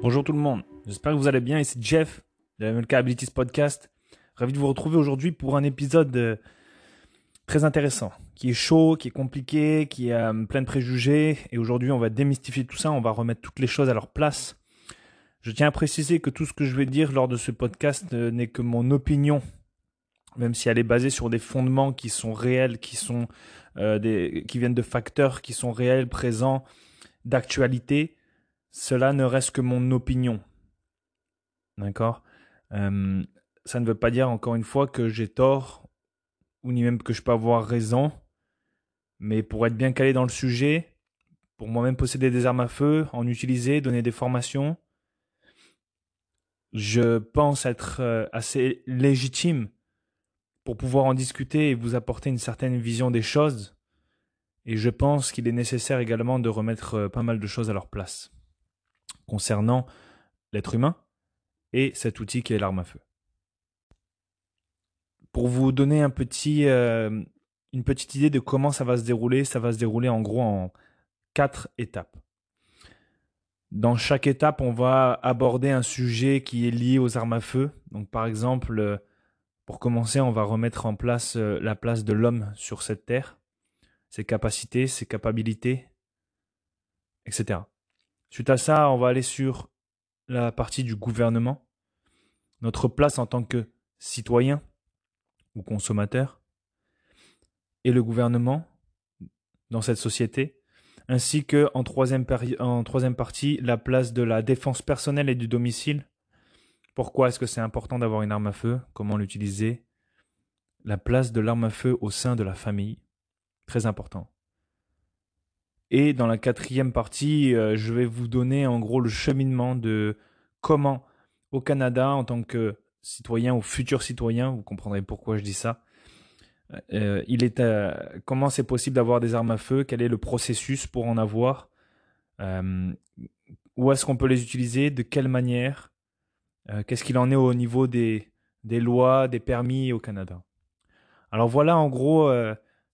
Bonjour tout le monde, j'espère que vous allez bien. Ici Jeff de MLK Abilities Podcast. Ravi de vous retrouver aujourd'hui pour un épisode euh, très intéressant, qui est chaud, qui est compliqué, qui a euh, plein de préjugés. Et aujourd'hui, on va démystifier tout ça, on va remettre toutes les choses à leur place. Je tiens à préciser que tout ce que je vais dire lors de ce podcast euh, n'est que mon opinion, même si elle est basée sur des fondements qui sont réels, qui sont qui viennent de facteurs qui sont réels, présents, d'actualité. Cela ne reste que mon opinion. D'accord? Euh, Ça ne veut pas dire, encore une fois, que j'ai tort, ou ni même que je peux avoir raison. Mais pour être bien calé dans le sujet, pour moi-même posséder des armes à feu, en utiliser, donner des formations, je pense être euh, assez légitime pour pouvoir en discuter et vous apporter une certaine vision des choses. Et je pense qu'il est nécessaire également de remettre euh, pas mal de choses à leur place concernant l'être humain et cet outil qui est l'arme à feu. Pour vous donner euh, une petite idée de comment ça va se dérouler, ça va se dérouler en gros en quatre étapes. Dans chaque étape, on va aborder un sujet qui est lié aux armes à feu. Donc par exemple, euh, pour commencer, on va remettre en place la place de l'homme sur cette terre, ses capacités, ses capacités, etc. Suite à ça, on va aller sur la partie du gouvernement, notre place en tant que citoyen ou consommateur, et le gouvernement dans cette société, ainsi que en troisième, en troisième partie, la place de la défense personnelle et du domicile. Pourquoi est-ce que c'est important d'avoir une arme à feu? Comment l'utiliser? La place de l'arme à feu au sein de la famille. Très important. Et dans la quatrième partie, euh, je vais vous donner en gros le cheminement de comment au Canada, en tant que citoyen ou futur citoyen, vous comprendrez pourquoi je dis ça, euh, il est, euh, comment c'est possible d'avoir des armes à feu, quel est le processus pour en avoir, où est-ce qu'on peut les utiliser, de quelle manière, qu'est-ce qu'il en est au niveau des, des lois, des permis au Canada. Alors voilà en gros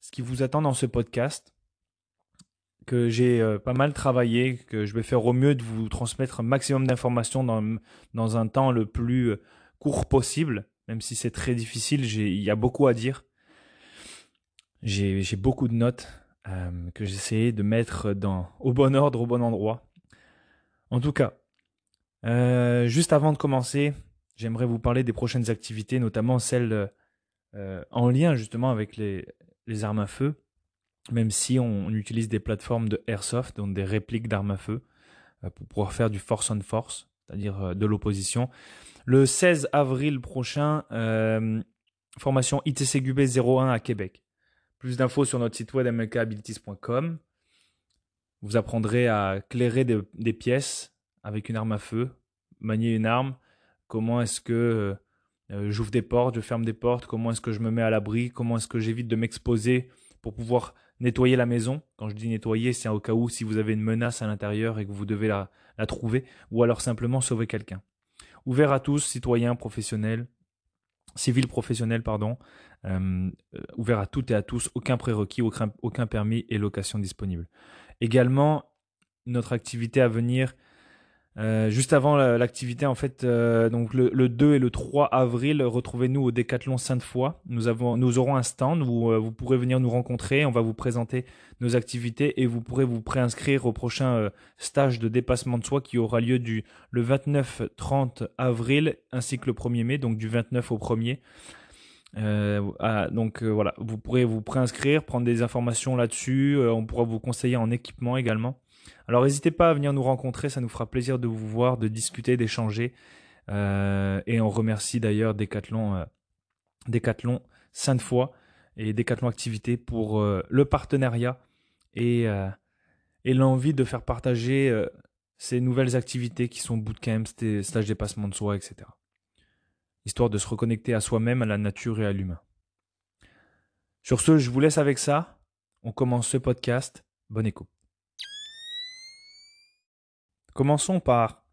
ce qui vous attend dans ce podcast que j'ai euh, pas mal travaillé, que je vais faire au mieux de vous transmettre un maximum d'informations dans, dans un temps le plus euh, court possible, même si c'est très difficile, il y a beaucoup à dire. J'ai beaucoup de notes euh, que j'essaie de mettre dans, au bon ordre, au bon endroit. En tout cas, juste avant de commencer, j'aimerais vous parler des prochaines activités, notamment celles en lien justement avec les, les armes à feu même si on, utilise des plateformes de airsoft, donc des répliques d'armes à feu, euh, pour pouvoir faire du force on force, c'est-à-dire euh, de l'opposition. Le 16 avril prochain, euh, formation ITCQB 01 à Québec. Plus d'infos sur notre site web mlkabilities.com. Vous apprendrez à clairer des, pièces avec une arme à feu, manier une arme, comment est-ce que j'ouvre des portes, je ferme des portes, comment est-ce que je me mets à l'abri, comment est-ce que j'évite de m'exposer pour pouvoir nettoyer la maison? Quand je dis nettoyer, c'est au cas où si vous avez une menace à l'intérieur et que vous devez la, trouver, ou alors simplement sauver quelqu'un. Ouvert à tous, citoyens, professionnels, civils professionnels, pardon, euh, euh, ouvert à toutes et à tous, aucun prérequis, aucun, aucun permis et location disponible. Également, notre activité à venir, euh, juste avant l'activité, en fait, euh, donc le, 2 et le 3 avril, retrouvez-nous au Décathlon Sainte-Foy. Nous, nous aurons un stand où euh, vous pourrez venir nous rencontrer. On va vous présenter nos activités et vous pourrez vous préinscrire au prochain stage de dépassement de soi qui aura lieu du le 29-30 avril ainsi que le 1er mai, donc du 29 au 1er. donc voilà, vous pourrez vous préinscrire, prendre des informations là-dessus. on pourra vous conseiller en équipement également. Alors n'hésitez pas à venir nous rencontrer, ça nous fera plaisir de vous voir, de discuter, d'échanger. Euh, et on remercie d'ailleurs Decathlon, euh, Decathlon Sainte-Foy et Decathlon Activité pour euh, le partenariat et, l'envie de faire partager ces nouvelles activités qui sont bootcamps, stages dépassement de soi, etc. Histoire de se reconnecter à soi-même, à la nature et à l'humain. Sur ce, je vous laisse avec ça. On commence ce podcast. Bonne écoute. Commençons par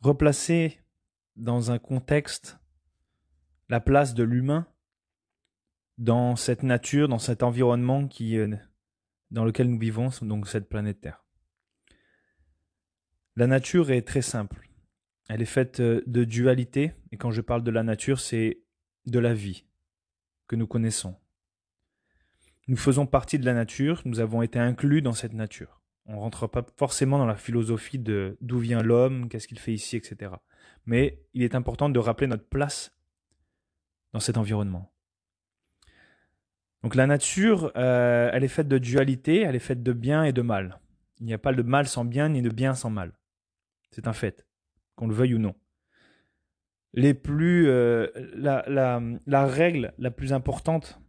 replacer dans un contexte la place de l'humain dans cette nature, dans cet environnement qui, euh, dans lequel nous vivons, donc cette planète Terre. La nature est très simple. Elle est faite euh, de dualité, et quand je parle de la nature, c'est de la vie que nous connaissons. Nous faisons partie de la nature, nous avons été inclus dans cette nature. On ne rentre pas forcément dans la philosophie de d'où vient l'homme, qu'est-ce qu'il fait ici, etc. Mais il est important de rappeler notre place dans cet environnement. Donc la nature, euh, elle est faite de dualité, elle est faite de bien et de mal. Il n'y a pas de mal sans bien ni de bien sans mal. C'est un fait, qu'on le veuille ou non. Les plus, euh, la, règle la plus importante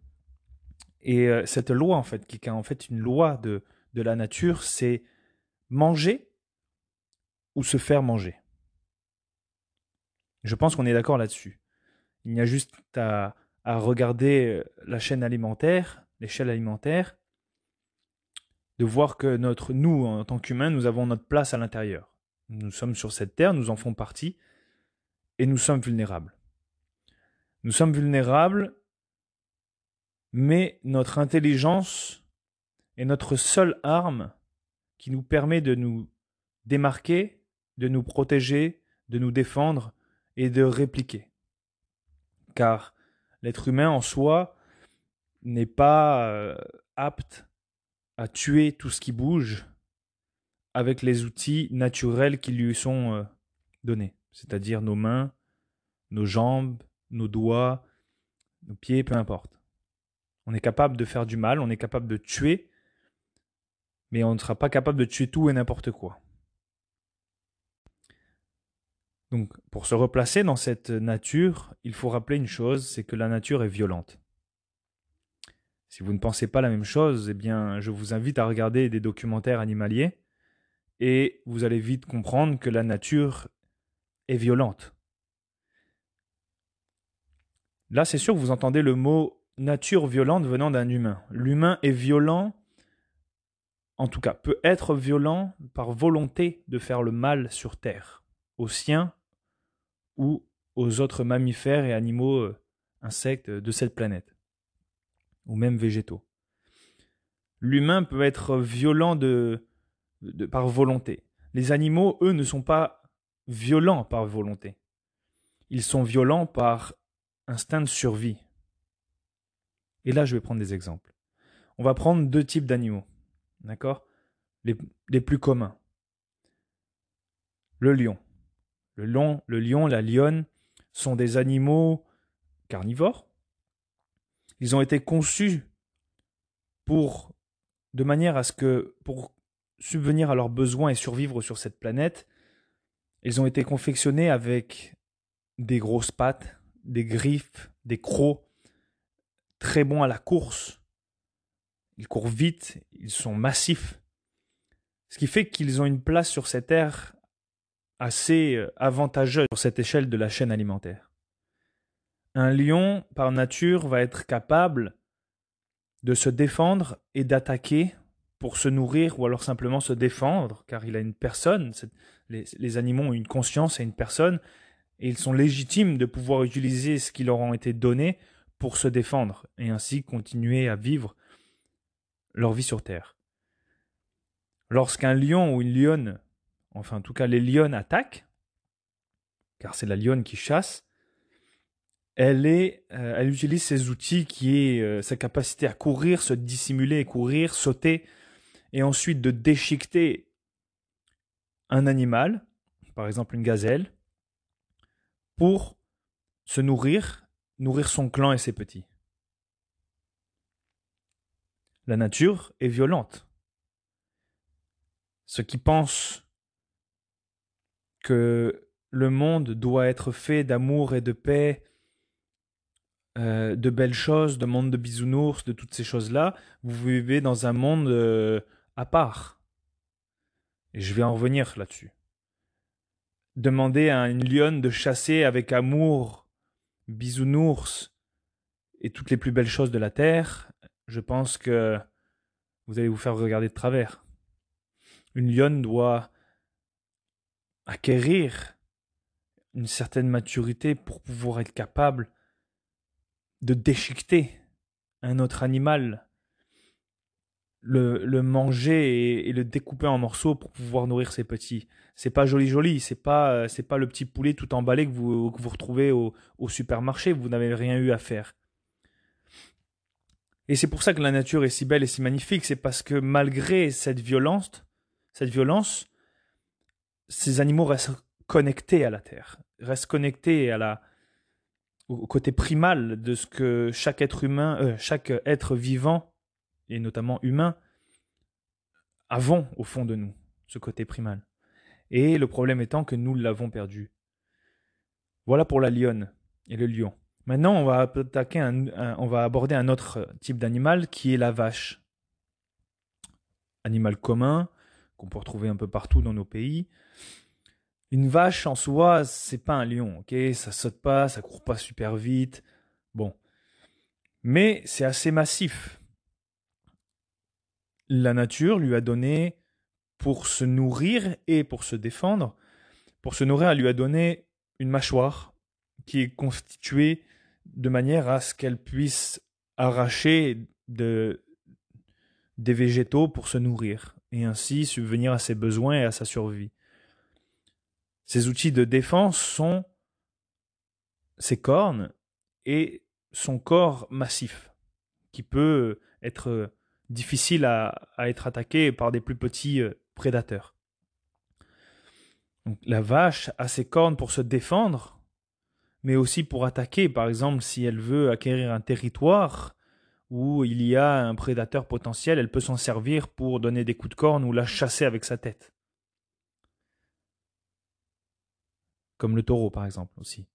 et euh, cette loi en fait, qui est en fait une loi de, de la nature, c'est manger ou se faire manger. Je pense qu'on est d'accord là-dessus. Il y a juste à, à regarder euh, la chaîne alimentaire, l'échelle alimentaire, de voir que notre, nous, en tant qu'humains, nous avons notre place à l'intérieur. Nous sommes sur cette terre, nous en faisons partie, et nous sommes vulnérables. Nous sommes vulnérables, mais notre intelligence est notre seule arme qui nous permet de nous démarquer, de nous protéger, de nous défendre et de répliquer. Car l'être humain en soi n'est pas euh, apte à tuer tout ce qui bouge, avec les outils naturels qui lui sont euh, donnés, c'est-à-dire nos mains, nos jambes, nos doigts, nos pieds, peu importe. On est capable de faire du mal, on est capable de tuer, mais on ne sera pas capable de tuer tout et n'importe quoi. Donc, pour se replacer dans cette nature, il faut rappeler une chose, c'est que la nature est violente. Si vous ne pensez pas la même chose, eh bien, je vous invite à regarder des documentaires animaliers et vous allez vite comprendre que la nature est violente. Là, c'est sûr que vous entendez le mot nature violente venant d'un humain. L'humain est violent, en tout cas, peut être violent par volonté de faire le mal sur Terre, aux siens ou aux autres mammifères et animaux, euh, insectes de cette planète, ou même végétaux. L'humain peut être violent de, par volonté. Les animaux, eux, ne sont pas violents par volonté. Ils sont violents par instinct de survie. Et là, je vais prendre des exemples. On va prendre deux types d'animaux. D'accord? Les, les, plus communs. Le lion. Le lion, la lionne sont des animaux carnivores. Ils ont été conçus pour de manière à ce que pour subvenir à leurs besoins et survivre sur cette planète, ils ont été confectionnés avec des grosses pattes, des griffes, des crocs, très bons à la course. Ils courent vite, ils sont massifs. Ce qui fait qu'ils ont une place sur cette terre assez euh, avantageuse sur cette échelle de la chaîne alimentaire. Un lion, par nature, va être capable de se défendre et d'attaquer pour se nourrir ou alors simplement se défendre, car il a une personne. Les, animaux ont une conscience et une personne, et ils sont légitimes de pouvoir utiliser ce qui leur a été donné pour se défendre, et ainsi continuer à vivre leur vie sur Terre. Lorsqu'un lion ou une lionne, enfin en tout cas les lionnes attaquent, car c'est la lionne qui chasse, elle, euh, utilise ses outils qui est euh, sa capacité à courir, se dissimuler, courir, sauter, et ensuite de déchiqueter un animal, par exemple une gazelle, pour se nourrir, nourrir son clan et ses petits. La nature est violente. Ceux qui pensent que le monde doit être fait d'amour et de paix, euh, de belles choses, de monde de bisounours, de toutes ces choses-là, vous vivez dans un monde euh, à part. Et je vais en revenir là-dessus. Demander à une lionne de chasser avec amour, bisounours et toutes les plus belles choses de la terre, je pense que vous allez vous faire regarder de travers. Une lionne doit acquérir une certaine maturité pour pouvoir être capable de déchiqueter un autre animal le, manger et, le découper en morceaux pour pouvoir nourrir ses petits. C'est pas joli joli, c'est pas c'est pas le petit poulet tout emballé que vous retrouvez au supermarché. Vous n'avez rien eu à faire. Et c'est pour ça que la nature est si belle et si magnifique. C'est parce que malgré cette violence, cette violence, ces animaux restent connectés à la terre, restent connectés à la au côté primal de ce que chaque être humain, euh, chaque être vivant et notamment humain, avons au fond de nous, ce côté primal. Et le problème étant que nous l'avons perdu. Voilà pour la lionne et le lion. Maintenant, on va, aborder un autre type d'animal qui est la vache. Animal commun qu'on peut retrouver un peu partout dans nos pays. Une vache en soi, c'est pas un lion, ok? Ça saute pas, ça court pas super vite. Bon. Mais c'est assez massif la nature lui a donné pour se nourrir et pour se défendre. Pour se nourrir, elle lui a donné une mâchoire qui est constituée de manière à ce qu'elle puisse arracher des végétaux pour se nourrir et ainsi subvenir à ses besoins et à sa survie. Ces outils de défense sont ses cornes et son corps massif qui peut être difficile à, être attaqué par des plus petits euh, prédateurs. la vache a ses cornes pour se défendre, mais aussi pour attaquer, par exemple si elle veut acquérir un territoire où il y a un prédateur potentiel, elle peut s'en servir pour donner des coups de corne ou la chasser avec sa tête. Comme le taureau, par exemple, aussi.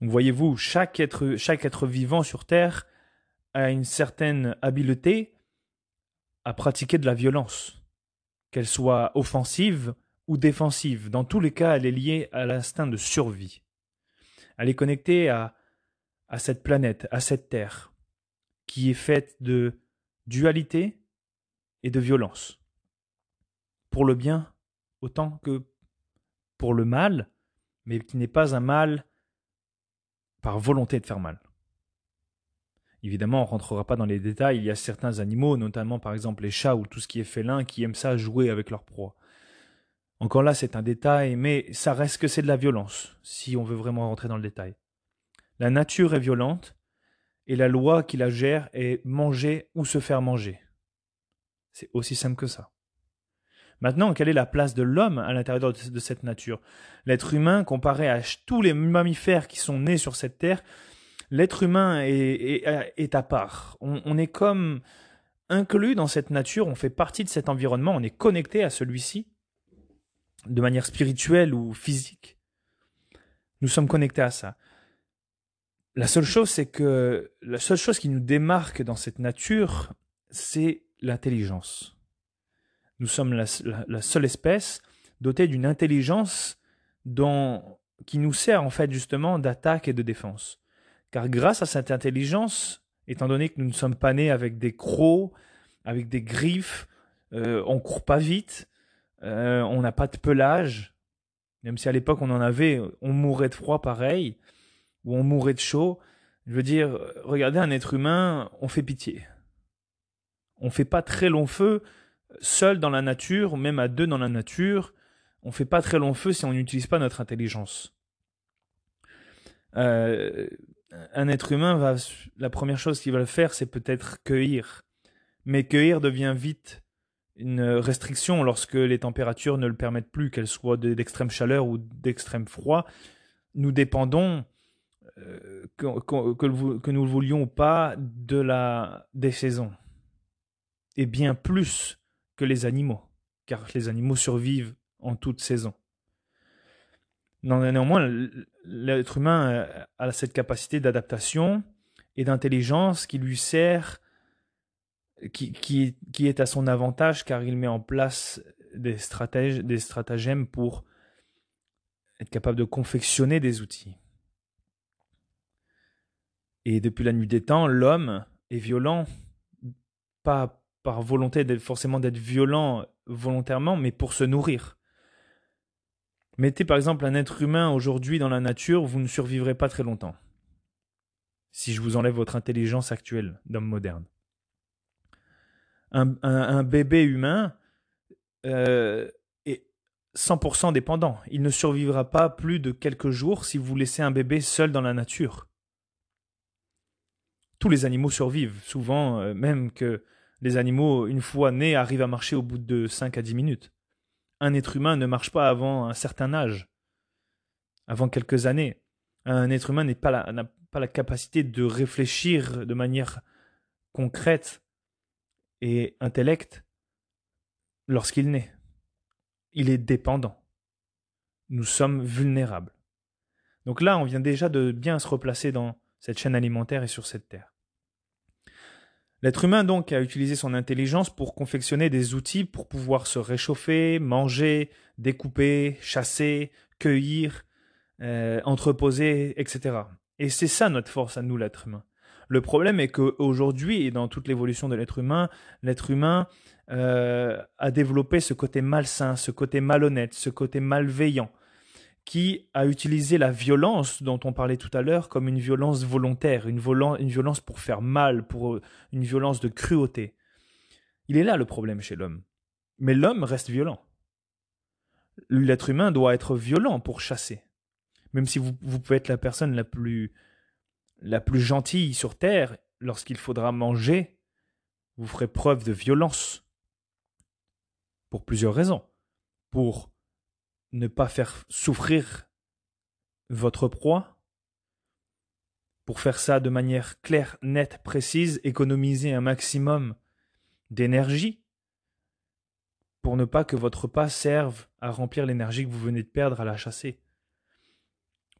Donc voyez-vous, chaque être, chaque être vivant sur Terre a une certaine habileté à pratiquer de la violence, qu'elle soit offensive ou défensive. Dans tous les cas, elle est liée à l'instinct de survie. Elle est connectée à, cette planète, à cette terre, qui est faite de dualité et de violence. Pour le bien autant que pour le mal, mais qui n'est pas un mal par volonté de faire mal. Évidemment, on ne rentrera pas dans les détails. Il y a certains animaux, notamment par exemple les chats ou tout ce qui est félin, qui aiment ça jouer avec leur proie. Encore là, c'est un détail, mais ça reste que c'est de la violence, si on veut vraiment rentrer dans le détail. La nature est violente, et la loi qui la gère est manger ou se faire manger. C'est aussi simple que ça. Maintenant, quelle est la place de l'homme à l'intérieur de cette nature? L'être humain, comparé à tous les mammifères qui sont nés sur cette terre, l'être humain est, à part. On, est comme inclus dans cette nature, on fait partie de cet environnement, on est connecté à celui-ci de manière spirituelle ou physique. Nous sommes connectés à ça. La seule chose, c'est que la seule chose qui nous démarque dans cette nature, c'est l'intelligence. Nous sommes la, seule espèce dotée d'une intelligence dont, qui nous sert en fait justement d'attaque et de défense. Car grâce à cette intelligence, étant donné que nous ne sommes pas nés avec des crocs, avec des griffes, euh, on court pas vite, euh, on n'a pas de pelage, même si à l'époque on en avait, on mourrait de froid pareil, ou on mourrait de chaud. Je veux dire, regardez un être humain, on fait pitié. On fait pas très long feu seul dans la nature, même à deux dans la nature. On fait pas très long feu si on n'utilise pas notre intelligence. Euh, un être humain va, la première chose qu'il va faire, c'est peut-être cueillir. Mais cueillir devient vite une restriction lorsque les températures ne le permettent plus, qu'elles soient d'extrême chaleur ou d'extrême froid. Nous dépendons, euh, que, nous le voulions ou pas, de la, des saisons. Et bien plus que les animaux, car les animaux survivent en toute saison. Néanmoins, l'être humain a cette capacité d'adaptation et d'intelligence qui lui sert, qui, est à son avantage car il met en place des, stratèges, des stratagèmes pour être capable de confectionner des outils. Et depuis la nuit des temps, l'homme est violent, pas par volonté forcément d'être violent volontairement, mais pour se nourrir. Mettez par exemple un être humain aujourd'hui dans la nature, vous ne survivrez pas très longtemps. Si je vous enlève votre intelligence actuelle d'homme moderne. Un, bébé humain euh, est 100% dépendant. Il ne survivra pas plus de quelques jours si vous laissez un bébé seul dans la nature. Tous les animaux survivent, souvent euh, même que les animaux, une fois nés, arrivent à marcher au bout de 5 à 10 minutes. Un être humain ne marche pas avant un certain âge, avant quelques années. Un être humain n'a pas, pas la capacité de réfléchir de manière concrète et intellect lorsqu'il naît. Il est dépendant. Nous sommes vulnérables. Donc là, on vient déjà de bien se replacer dans cette chaîne alimentaire et sur cette terre. L'être humain donc a utilisé son intelligence pour confectionner des outils pour pouvoir se réchauffer, manger, découper, chasser, cueillir, euh, entreposer, etc. Et c'est ça notre force à nous, l'être humain. Le problème est qu'aujourd'hui, dans toute l'évolution de l'être humain, l'être humain euh, a développé ce côté malsain, ce côté malhonnête, ce côté malveillant, qui a utilisé la violence dont on parlait tout à l'heure comme une violence volontaire, une, violence pour faire mal, pour une violence de cruauté. Il est là le problème chez l'homme. Mais l'homme reste violent. L'être humain doit être violent pour chasser. Même si vous pouvez être la personne la plus la plus gentille sur terre, lorsqu'il faudra manger, vous ferez preuve de violence. Pour plusieurs raisons. Pour ne pas faire souffrir votre proie, pour faire ça de manière claire, nette, précise, économiser un maximum d'énergie, pour ne pas que votre repas serve à remplir l'énergie que vous venez de perdre à la chasser.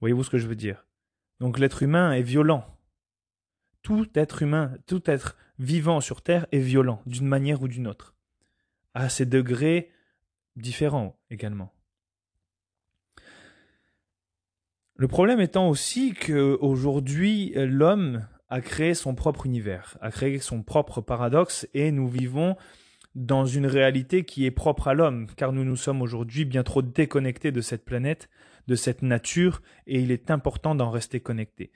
Voyez-vous ce que je veux dire? Donc l'être humain est violent. Tout être humain, tout être vivant sur Terre est violent, d'une manière ou d'une autre, à ses degrés différents également. Le problème étant aussi qu'aujourd'hui, l'homme a créé son propre univers, a créé son propre paradoxe, et nous vivons dans une réalité qui est propre à l'homme, car nous nous sommes aujourd'hui bien trop déconnectés de cette planète de cette nature et il est important d'en rester connecté.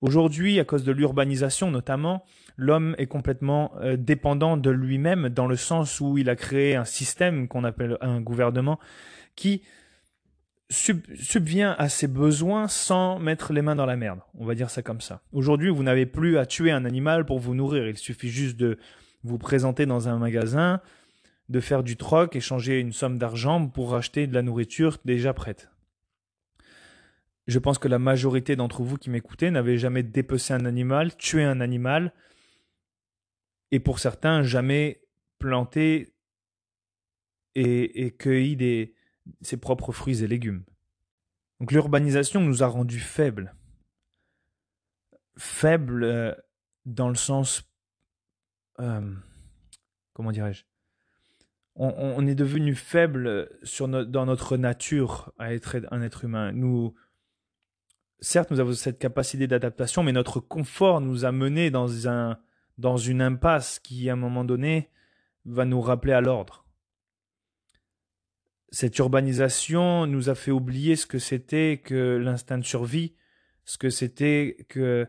Aujourd'hui, à cause de l'urbanisation notamment, l'homme est complètement euh, dépendant de lui-même dans le sens où il a créé un système qu'on appelle un gouvernement qui subvient à ses besoins sans mettre les mains dans la merde. On va dire ça comme ça. Aujourd'hui, vous n'avez plus à tuer un animal pour vous nourrir. Il suffit juste de vous présenter dans un magasin, de faire du troc, échanger une somme d'argent pour acheter de la nourriture déjà prête. Je pense que la majorité d'entre vous qui m'écoutez n'avez jamais dépecé un animal, tué un animal, et pour certains, jamais planté et, cueilli des, ses propres fruits et légumes. Donc l'urbanisation nous a rendus faibles. Faibles euh, dans le sens... Euh, comment dirais-je? On, est devenu faible sur dans notre nature à être un être humain. Nous, certes, nous avons cette capacité d'adaptation, mais notre confort nous a menés dans, un, dans une impasse qui, à un moment donné, va nous rappeler à l'ordre. Cette urbanisation nous a fait oublier ce que c'était que l'instinct de survie, ce que c'était que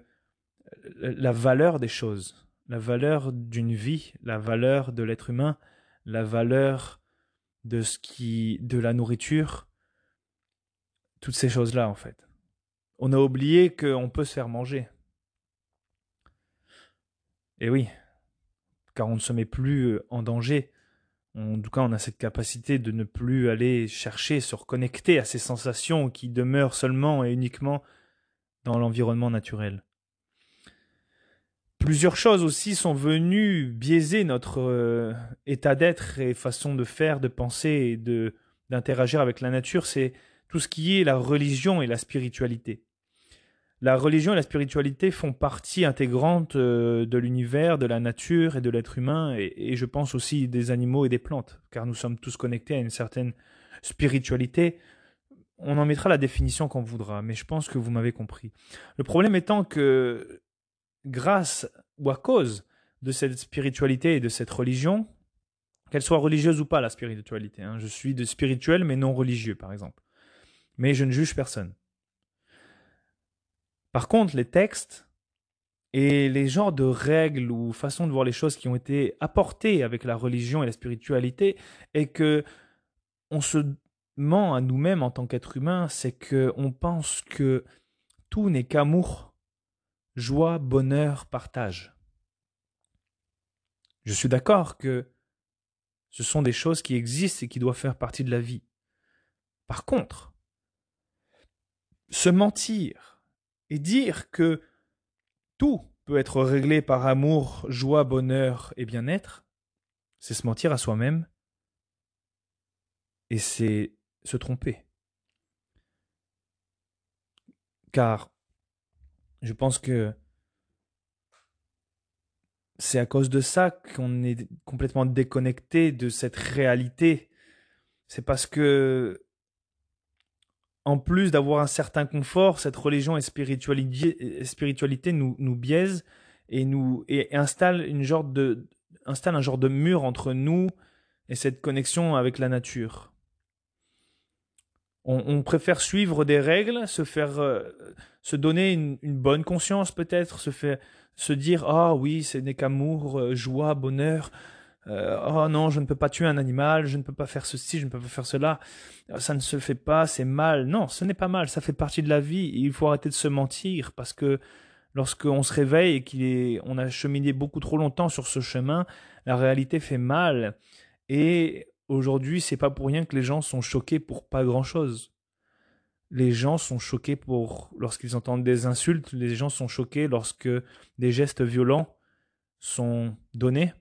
la valeur des choses, la valeur d'une vie, la valeur de l'être humain, la valeur de ce qui, de la nourriture, toutes ces choses-là en fait on a oublié qu'on peut se faire manger. Et oui, car on ne se met plus euh, en danger. En tout cas, on a cette capacité de ne plus aller chercher, se reconnecter à ces sensations qui demeurent seulement et uniquement dans l'environnement naturel. Plusieurs choses aussi sont venues biaiser notre euh, état d'être et façon de faire, de penser et d'interagir avec la nature. C'est tout ce qui est la religion et la spiritualité la religion et la spiritualité font partie intégrante euh, de l'univers, de la nature et de l'être humain, et, je pense aussi des animaux et des plantes, car nous sommes tous connectés à une certaine spiritualité. On en mettra la définition qu'on voudra, mais je pense que vous m'avez compris. Le problème étant que, grâce ou à cause de cette spiritualité et de cette religion, qu'elle soit religieuse ou pas, la spiritualité, hein, je suis de spirituel mais non religieux, par exemple. Mais je ne juge personne. Par contre, les textes Et les genres de règles ou façons de voir les choses qui ont été apportées avec la religion et la spiritualité est que on se ment à nous-mêmes en tant qu'être humain, c'est que on pense que tout n'est qu'amour, joie, bonheur, partage. Je suis d'accord que ce sont des choses qui existent et qui doivent faire partie de la vie. Par contre, se mentir et dire que tout peut être réglé par amour, joie, bonheur et bien-être, c'est se mentir à soi-même et c'est se tromper. Car je pense que c'est à cause de ça qu'on est complètement déconnecté de cette réalité. C'est parce que, en plus d'avoir un certain confort, cette religion et spiritualité, nous, nous biaise et nous installe une de un genre de mur entre nous et cette connexion avec la nature. On, préfère suivre des règles, se faire, euh, se donner une, bonne conscience peut-être, se faire, se dire ah oui, ce n'est qu'amour, euh, joie, bonheur. Euh, oh non, je ne peux pas tuer un animal, je ne peux pas faire ceci, je ne peux pas faire cela. Ça ne se fait pas, c'est mal. Non, ce n'est pas mal, ça fait partie de la vie. il faut arrêter de se mentir parce que lorsqu'on se réveille et qu'on a cheminé beaucoup trop longtemps sur ce chemin, la réalité fait mal. Et aujourd'hui, c'est pas pour rien que les gens sont choqués pour pas grand chose. Les gens sont choqués pour lorsqu'ils entendent des insultes, les gens sont choqués lorsque des gestes violents sont donnés.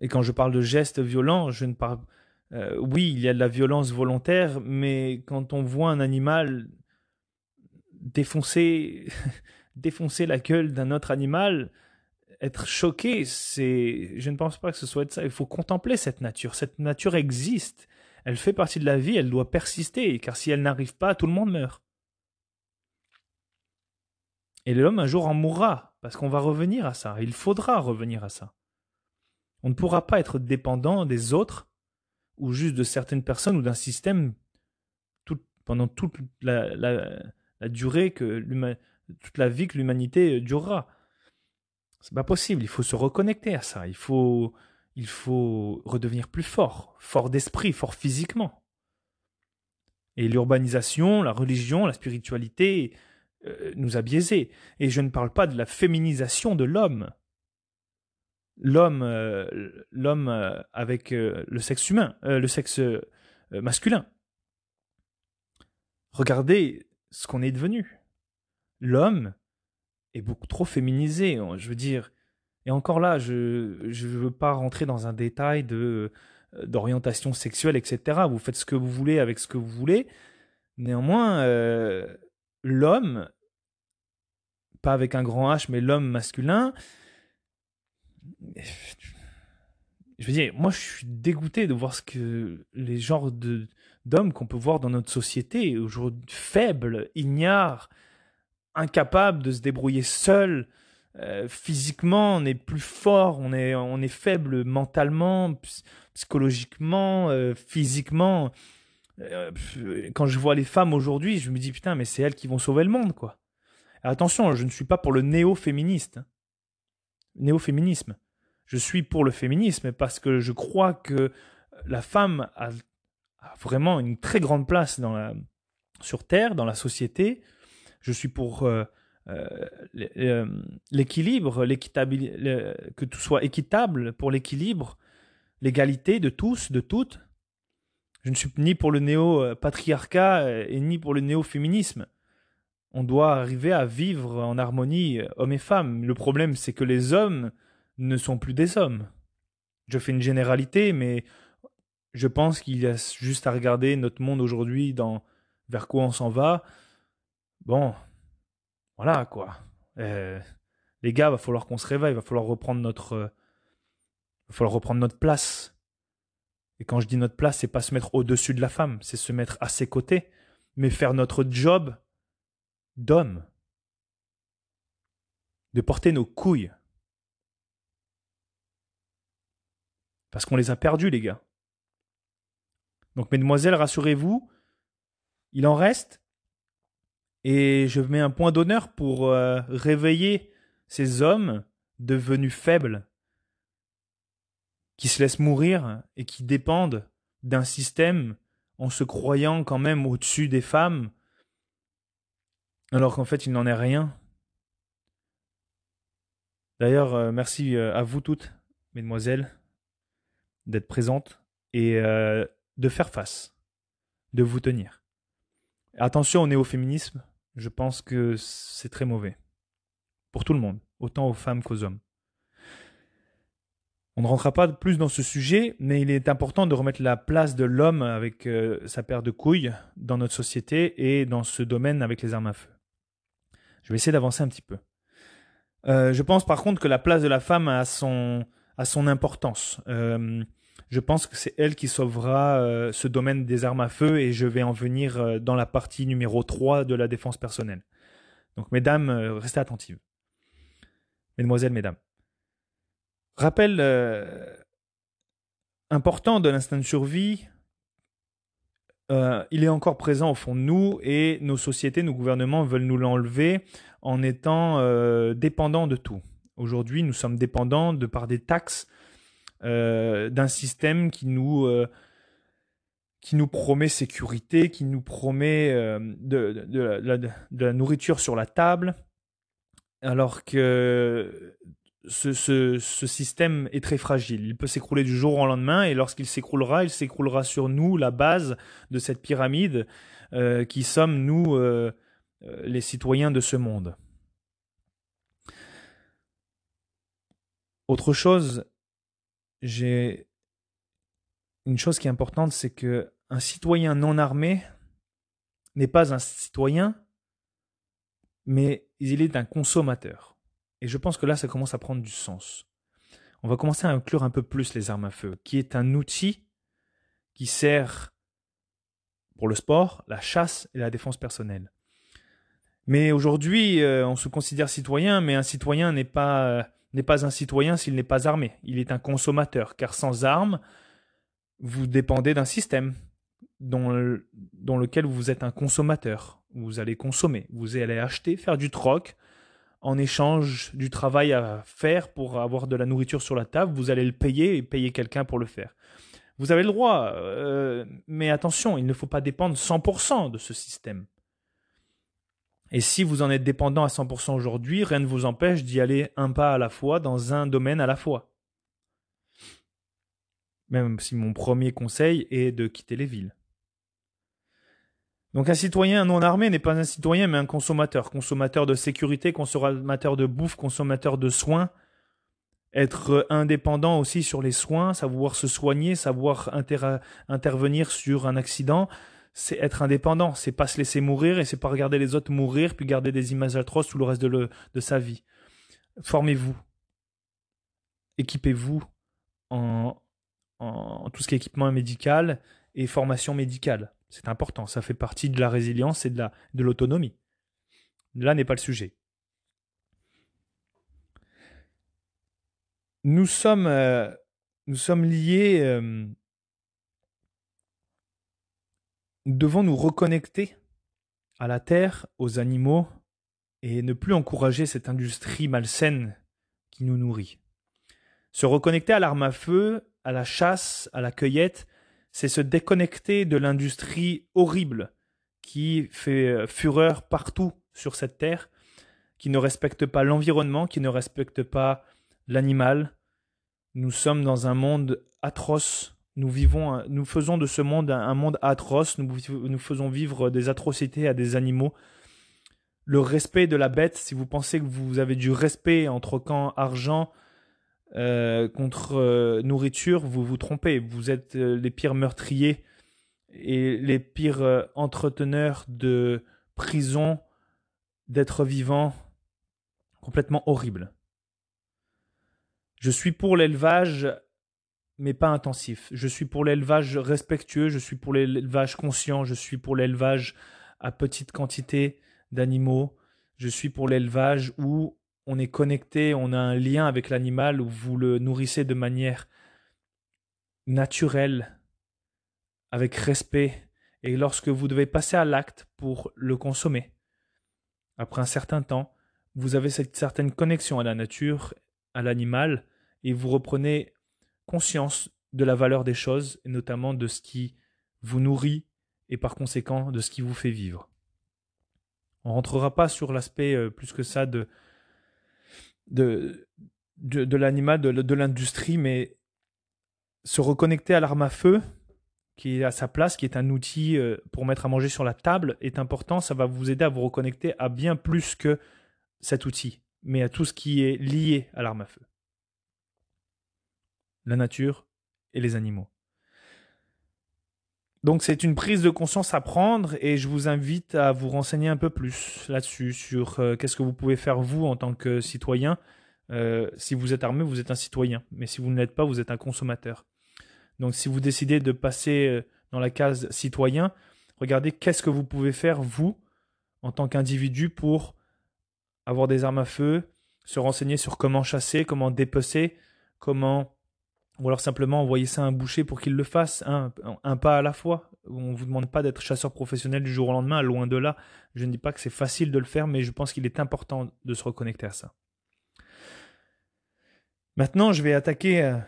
Et quand je parle de gestes violents, je ne parle euh, oui, il y a de la violence volontaire, mais quand on voit un animal défoncer défoncer la gueule d'un autre animal, être choqué, c'est, je ne pense pas que ce soit de ça. Il faut contempler cette nature. Cette nature existe. Elle fait partie de la vie. Elle doit persister, car si elle n'arrive pas, tout le monde meurt. Et l'homme un jour en mourra, parce qu'on va revenir à ça. Il faudra revenir à ça. On ne pourra pas être dépendant des autres, ou juste de certaines personnes, ou d'un système pendant toute la, durée que toute la vie que l'humanité durera. C'est pas possible. Il faut se reconnecter à ça. Il faut, il faut redevenir plus fort, fort d'esprit, fort physiquement. Et l'urbanisation, la religion, la spiritualité euh, nous a biaisés. Et je ne parle pas de la féminisation de l'homme. L'homme, euh, l'homme euh, avec le sexe humain, le sexe masculin. Regardez ce qu'on est devenu. L'homme est beaucoup trop féminisé. Je veux dire, et encore là, je ne veux pas rentrer dans un détail de euh, d'orientation sexuelle, etc. Vous faites ce que vous voulez avec ce que vous voulez. Néanmoins, euh, l'homme, pas avec un grand H, mais l'homme masculin, je veux dire, moi je suis dégoûté de voir ce que les genres d'hommes qu'on peut voir dans notre société, aujourd'hui faibles, ignares, incapable de se débrouiller seul. Euh, physiquement, on est plus fort, on est, on est faible mentalement, psychologiquement, euh, physiquement. Euh, quand je vois les femmes aujourd'hui, je me dis putain, mais c'est elles qui vont sauver le monde, quoi. attention, je ne suis pas pour le néo-féministe. Hein. Néo-féminisme. Je suis pour le féminisme parce que je crois que la femme a, vraiment une très grande place sur Terre, dans la société je suis pour euh, euh, euh, l'équilibre, que tout soit équitable pour l'équilibre, l'égalité de tous, de toutes. Je ne suis ni pour le néo-patriarcat et ni pour le néo-féminisme. On doit arriver à vivre en harmonie, hommes et femmes. Le problème, c'est que les hommes ne sont plus des hommes. Je fais une généralité, mais je pense qu'il y a juste à regarder notre monde aujourd'hui dans vers quoi on s'en va bon, voilà quoi. Euh, les gars, va falloir qu'on se réveille, va falloir reprendre notre, euh, va falloir reprendre notre place. Et quand je dis notre place, c'est pas se mettre au-dessus de la femme, c'est se mettre à ses côtés, mais faire notre job d'homme, de porter nos couilles. Parce qu'on les a perdus, les gars. Donc, mesdemoiselles, rassurez-vous, il en reste Et je mets un point d'honneur pour euh, réveiller ces hommes devenus faibles, qui se laissent mourir et qui dépendent d'un système en se croyant quand même au-dessus des femmes, alors qu'en fait il n'en est rien. D'ailleurs, euh, merci euh, à vous toutes, mesdemoiselles, d'être présentes et euh, de faire face, de vous tenir. Attention au néo-féminisme, je pense que c'est très mauvais. Pour tout le monde, autant aux femmes qu'aux hommes. On ne rentrera pas plus dans ce sujet, mais il est important de remettre la place de l'homme avec sa paire de couilles dans notre société et dans ce domaine avec les armes à feu. Je vais essayer d'avancer un petit peu. Euh, je pense par contre que la place de la femme a son, importance. Euh, je pense que c'est elle qui sauvera euh, ce domaine des armes à feu et je vais en venir dans la partie numéro 3 de la défense personnelle. Donc mesdames, restez attentives. Mesdemoiselles, mesdames. Rappel important de l'instinct de survie, il est encore présent au fond de nous et nos sociétés, nos gouvernements veulent nous l'enlever en étant euh, dépendant de tout. Aujourd'hui, nous sommes dépendants de par des taxes euh, d'un système qui nous euh, qui nous promet sécurité, qui nous promet de, de, la nourriture sur la table, alors que ce, ce, ce, système est très fragile. Il peut s'écrouler du jour au lendemain et lorsqu'il s'écroulera, il s'écroulera sur nous, la base de cette pyramide qui sommes nous euh, les citoyens de ce monde. Autre chose, j'ai une chose qui est importante, c'est que un citoyen non armé n'est pas un citoyen, mais il est un consommateur. Et je pense que là, ça commence à prendre du sens. On va commencer à inclure un peu plus les armes à feu, qui est un outil qui sert pour le sport, la chasse et la défense personnelle. Mais aujourd'hui, euh, on se considère citoyen, mais un citoyen n'est pas, euh, n'est pas un citoyen s'il n'est pas armé. Il est un consommateur, car sans armes, vous dépendez d'un système dans, dans lequel vous êtes un consommateur. Vous allez consommer, vous allez acheter, faire du troc en échange du travail à faire pour avoir de la nourriture sur la table. Vous allez le payer et payer quelqu'un pour le faire. Vous avez le droit, euh, mais attention, il ne faut pas dépendre 100% de ce système. Et si vous en êtes dépendant à 100% aujourd'hui, rien ne vous empêche d'y aller un pas à la fois dans un domaine à la fois. Même si mon premier conseil est de quitter les villes. Donc un citoyen non armé n'est pas un citoyen mais un consommateur. Consommateur de sécurité, consommateur de bouffe, consommateur de soins. Être indépendant aussi sur les soins, savoir se soigner, savoir intervenir sur un accident, c'est être indépendant, c'est pas se laisser mourir et c'est pas regarder les autres mourir puis garder des images atroces tout le reste de, sa vie. Formez-vous, équipez-vous en, en tout ce qui est équipement médical et formation médicale. C'est important, ça fait partie de la résilience et de la de l'autonomie. Là n'est pas le sujet. Nous sommes, euh, liés euh, devons nous reconnecter à la terre, aux animaux, et ne plus encourager cette industrie malsaine qui nous nourrit. Se reconnecter à l'arme à feu, à la chasse, à la cueillette, c'est se déconnecter de l'industrie horrible qui fait euh, fureur partout sur cette terre, qui ne respecte pas l'environnement, qui ne respecte pas l'animal. Nous sommes dans un monde atroce nous vivons, nous faisons de ce monde un, monde atroce, nous, faisons vivre des atrocités à des animaux. Le respect de la bête, si vous pensez que vous avez du respect en troquant argent euh, contre euh, nourriture, vous vous trompez. Vous êtes euh, les pires meurtriers et les pires entreteneurs de prison, d'êtres vivants complètement horribles. Je suis pour l'élevage mais pas intensif. Je suis pour l'élevage respectueux, je suis pour l'élevage conscient, je suis pour l'élevage à petite quantité d'animaux, je suis pour l'élevage où on est connecté, on a un lien avec l'animal, où vous le nourrissez de manière naturelle, avec respect, et lorsque vous devez passer à l'acte pour le consommer, après un certain temps, vous avez cette certaine connexion à la nature, à l'animal, et vous reprenez conscience de la valeur des choses, et notamment de ce qui vous nourrit et par conséquent de ce qui vous fait vivre. On rentrera pas sur l'aspect euh, plus que ça de, de, de, l'animal, de, l'industrie, mais se reconnecter à l'arme à feu, qui est à sa place, qui est un outil euh, pour mettre à manger sur la table, est important. Ça va vous aider à vous reconnecter à bien plus que cet outil, mais à tout ce qui est lié à l'arme à feu. La nature et les animaux. Donc c'est une prise de conscience à prendre et je vous invite à vous renseigner un peu plus là-dessus, sur euh, qu'est-ce que vous pouvez faire vous en tant que citoyen. Euh, si vous êtes armé, vous êtes un citoyen, mais si vous ne l'êtes pas, vous êtes un consommateur. Donc si vous décidez de passer euh, dans la case citoyen, regardez qu'est-ce que vous pouvez faire vous en tant qu'individu pour avoir des armes à feu, se renseigner sur comment chasser, comment dépecer, comment ou alors simplement envoyer ça à un boucher pour qu'il le fasse, un, pas à la fois. On ne vous demande pas d'être chasseur professionnel du jour au lendemain, loin de là. Je ne dis pas que c'est facile de le faire, mais je pense qu'il est important de se reconnecter à ça. Maintenant, je vais attaquer euh,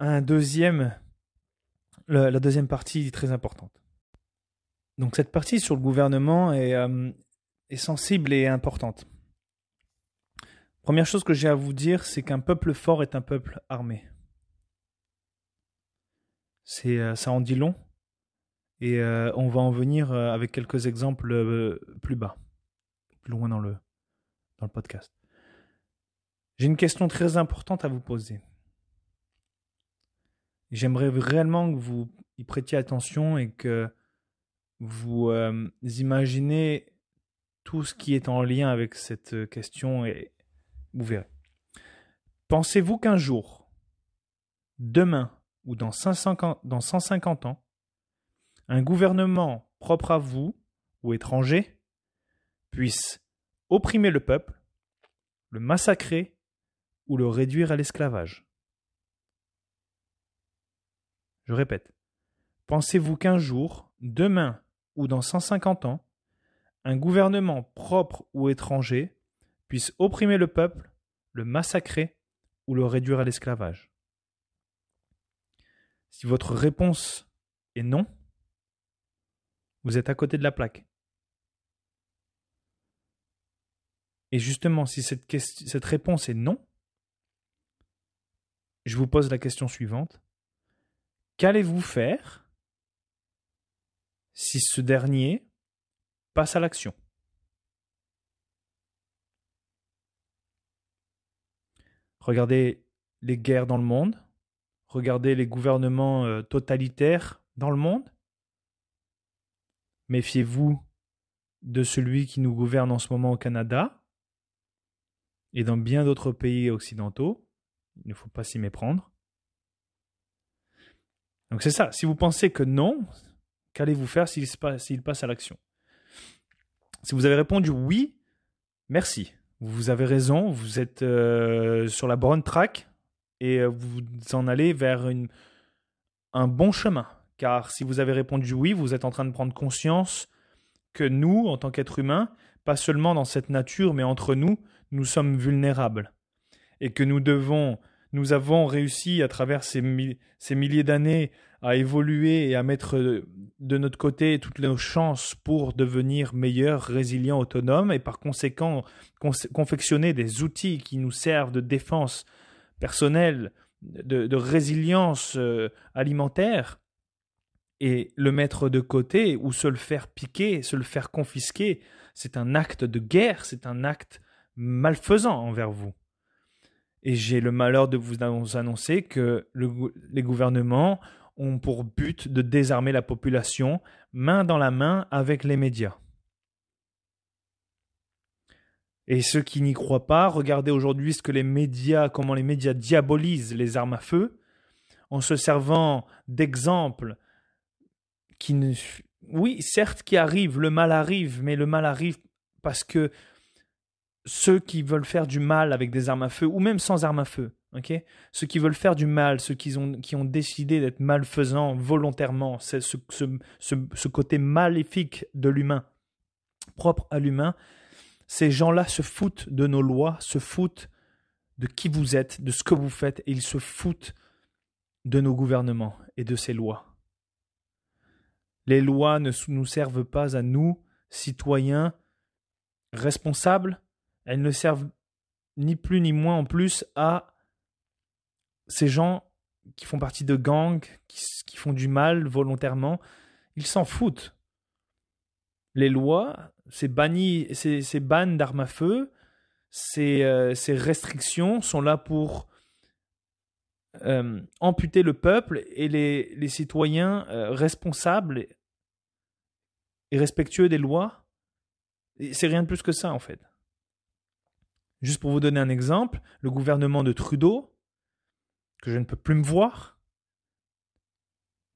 un deuxième, la deuxième partie très importante. Donc cette partie sur le gouvernement euh, est sensible et importante. Première chose que j'ai à vous dire, c'est qu'un peuple fort est un peuple armé. C'est, euh, ça en dit long. Et euh, on va en venir euh, avec quelques exemples plus bas, plus loin dans le, dans le podcast. J'ai une question très importante à vous poser. J'aimerais réellement que vous y prêtiez attention et que vous imaginez tout ce qui est en lien avec cette question et vous verrez. Pensez-vous qu'un jour, demain, ou dans 150 ans, un gouvernement propre à vous ou étranger puisse opprimer le peuple, le massacrer ou le réduire à l'esclavage. Je répète, pensez-vous qu'un jour, demain ou dans 150 ans, un gouvernement propre ou étranger puisse opprimer le peuple, le massacrer ou le réduire à l'esclavage? Si votre réponse est non, vous êtes à côté de la plaque. Et justement, si cette, réponse est non, je vous pose la question suivante. Qu'allez-vous faire si ce dernier passe à l'action? Regardez les guerres dans le monde, Regardez les gouvernements euh, totalitaires dans le monde. Méfiez-vous de celui qui nous gouverne en ce moment au Canada et dans bien d'autres pays occidentaux. Il ne faut pas s'y méprendre. Donc c'est ça. Si vous pensez que non, qu'allez-vous faire s'il passe à l'action? Si vous avez répondu oui, merci. Vous avez raison, vous êtes euh, sur la bonne track, et euh, vous en allez vers un bon chemin. Car si vous avez répondu oui, vous êtes en train de prendre conscience que nous, en tant qu'êtres humains, pas seulement dans cette nature, mais entre nous, nous sommes vulnérables. Et que nous devons, nous avons réussi à travers ces milliers d'années à évoluer et à mettre de notre côté toutes nos chances pour devenir meilleurs, résilients, autonomes et par conséquent confectionner des outils qui nous servent de défense personnel, de, résilience euh, alimentaire, et le mettre de côté ou se le faire piquer, se le faire confisquer, c'est un acte de guerre, c'est un acte malfaisant envers vous. Et j'ai le malheur de vous annoncer que les gouvernements ont pour but de désarmer la population main dans la main avec les médias. Et ceux qui n'y croient pas, regardez aujourd'hui ce que les médias, comment les médias diabolisent les armes à feu, en se servant d'exemples qui ne, oui, certes, qui arrivent, le mal arrive, mais le mal arrive parce que ceux qui veulent faire du mal avec des armes à feu, ou même sans armes à feu, ceux qui veulent faire du mal, ceux qui ont, décidé d'être malfaisants volontairement, c'est ce, ce, ce côté maléfique de l'humain, propre à l'humain, Ces gens-là se foutent de nos lois, se foutent de qui vous êtes, de ce que vous faites, et ils se foutent de nos gouvernements et de ces lois. Les lois ne nous servent pas à nous, citoyens responsables, elles ne servent ni plus ni moins en plus à ces gens qui font partie de gangs, qui, font du mal volontairement, ils s'en foutent. Les lois, ces ces, ces bannes d'armes à feu, ces, euh, restrictions sont là pour euh, amputer le peuple et les, les citoyens euh, responsables et respectueux des lois. C'est rien de plus que ça en fait. Juste pour vous donner un exemple, le gouvernement de Trudeau, que je ne peux plus me voir,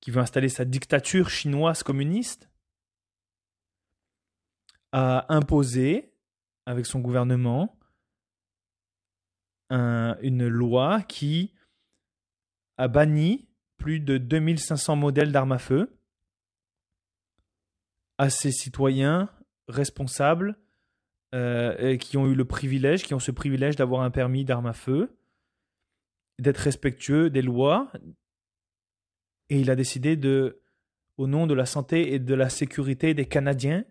qui veut installer sa dictature chinoise communiste, a imposé, avec son gouvernement, une loi qui a banni plus de 2500 modèles d'armes à feu à ses citoyens responsables euh, qui ont eu le privilège, qui ont ce privilège d'avoir un permis d'armes à feu, d'être respectueux des lois. Et il a décidé de, au nom de la santé et de la sécurité des Canadiens,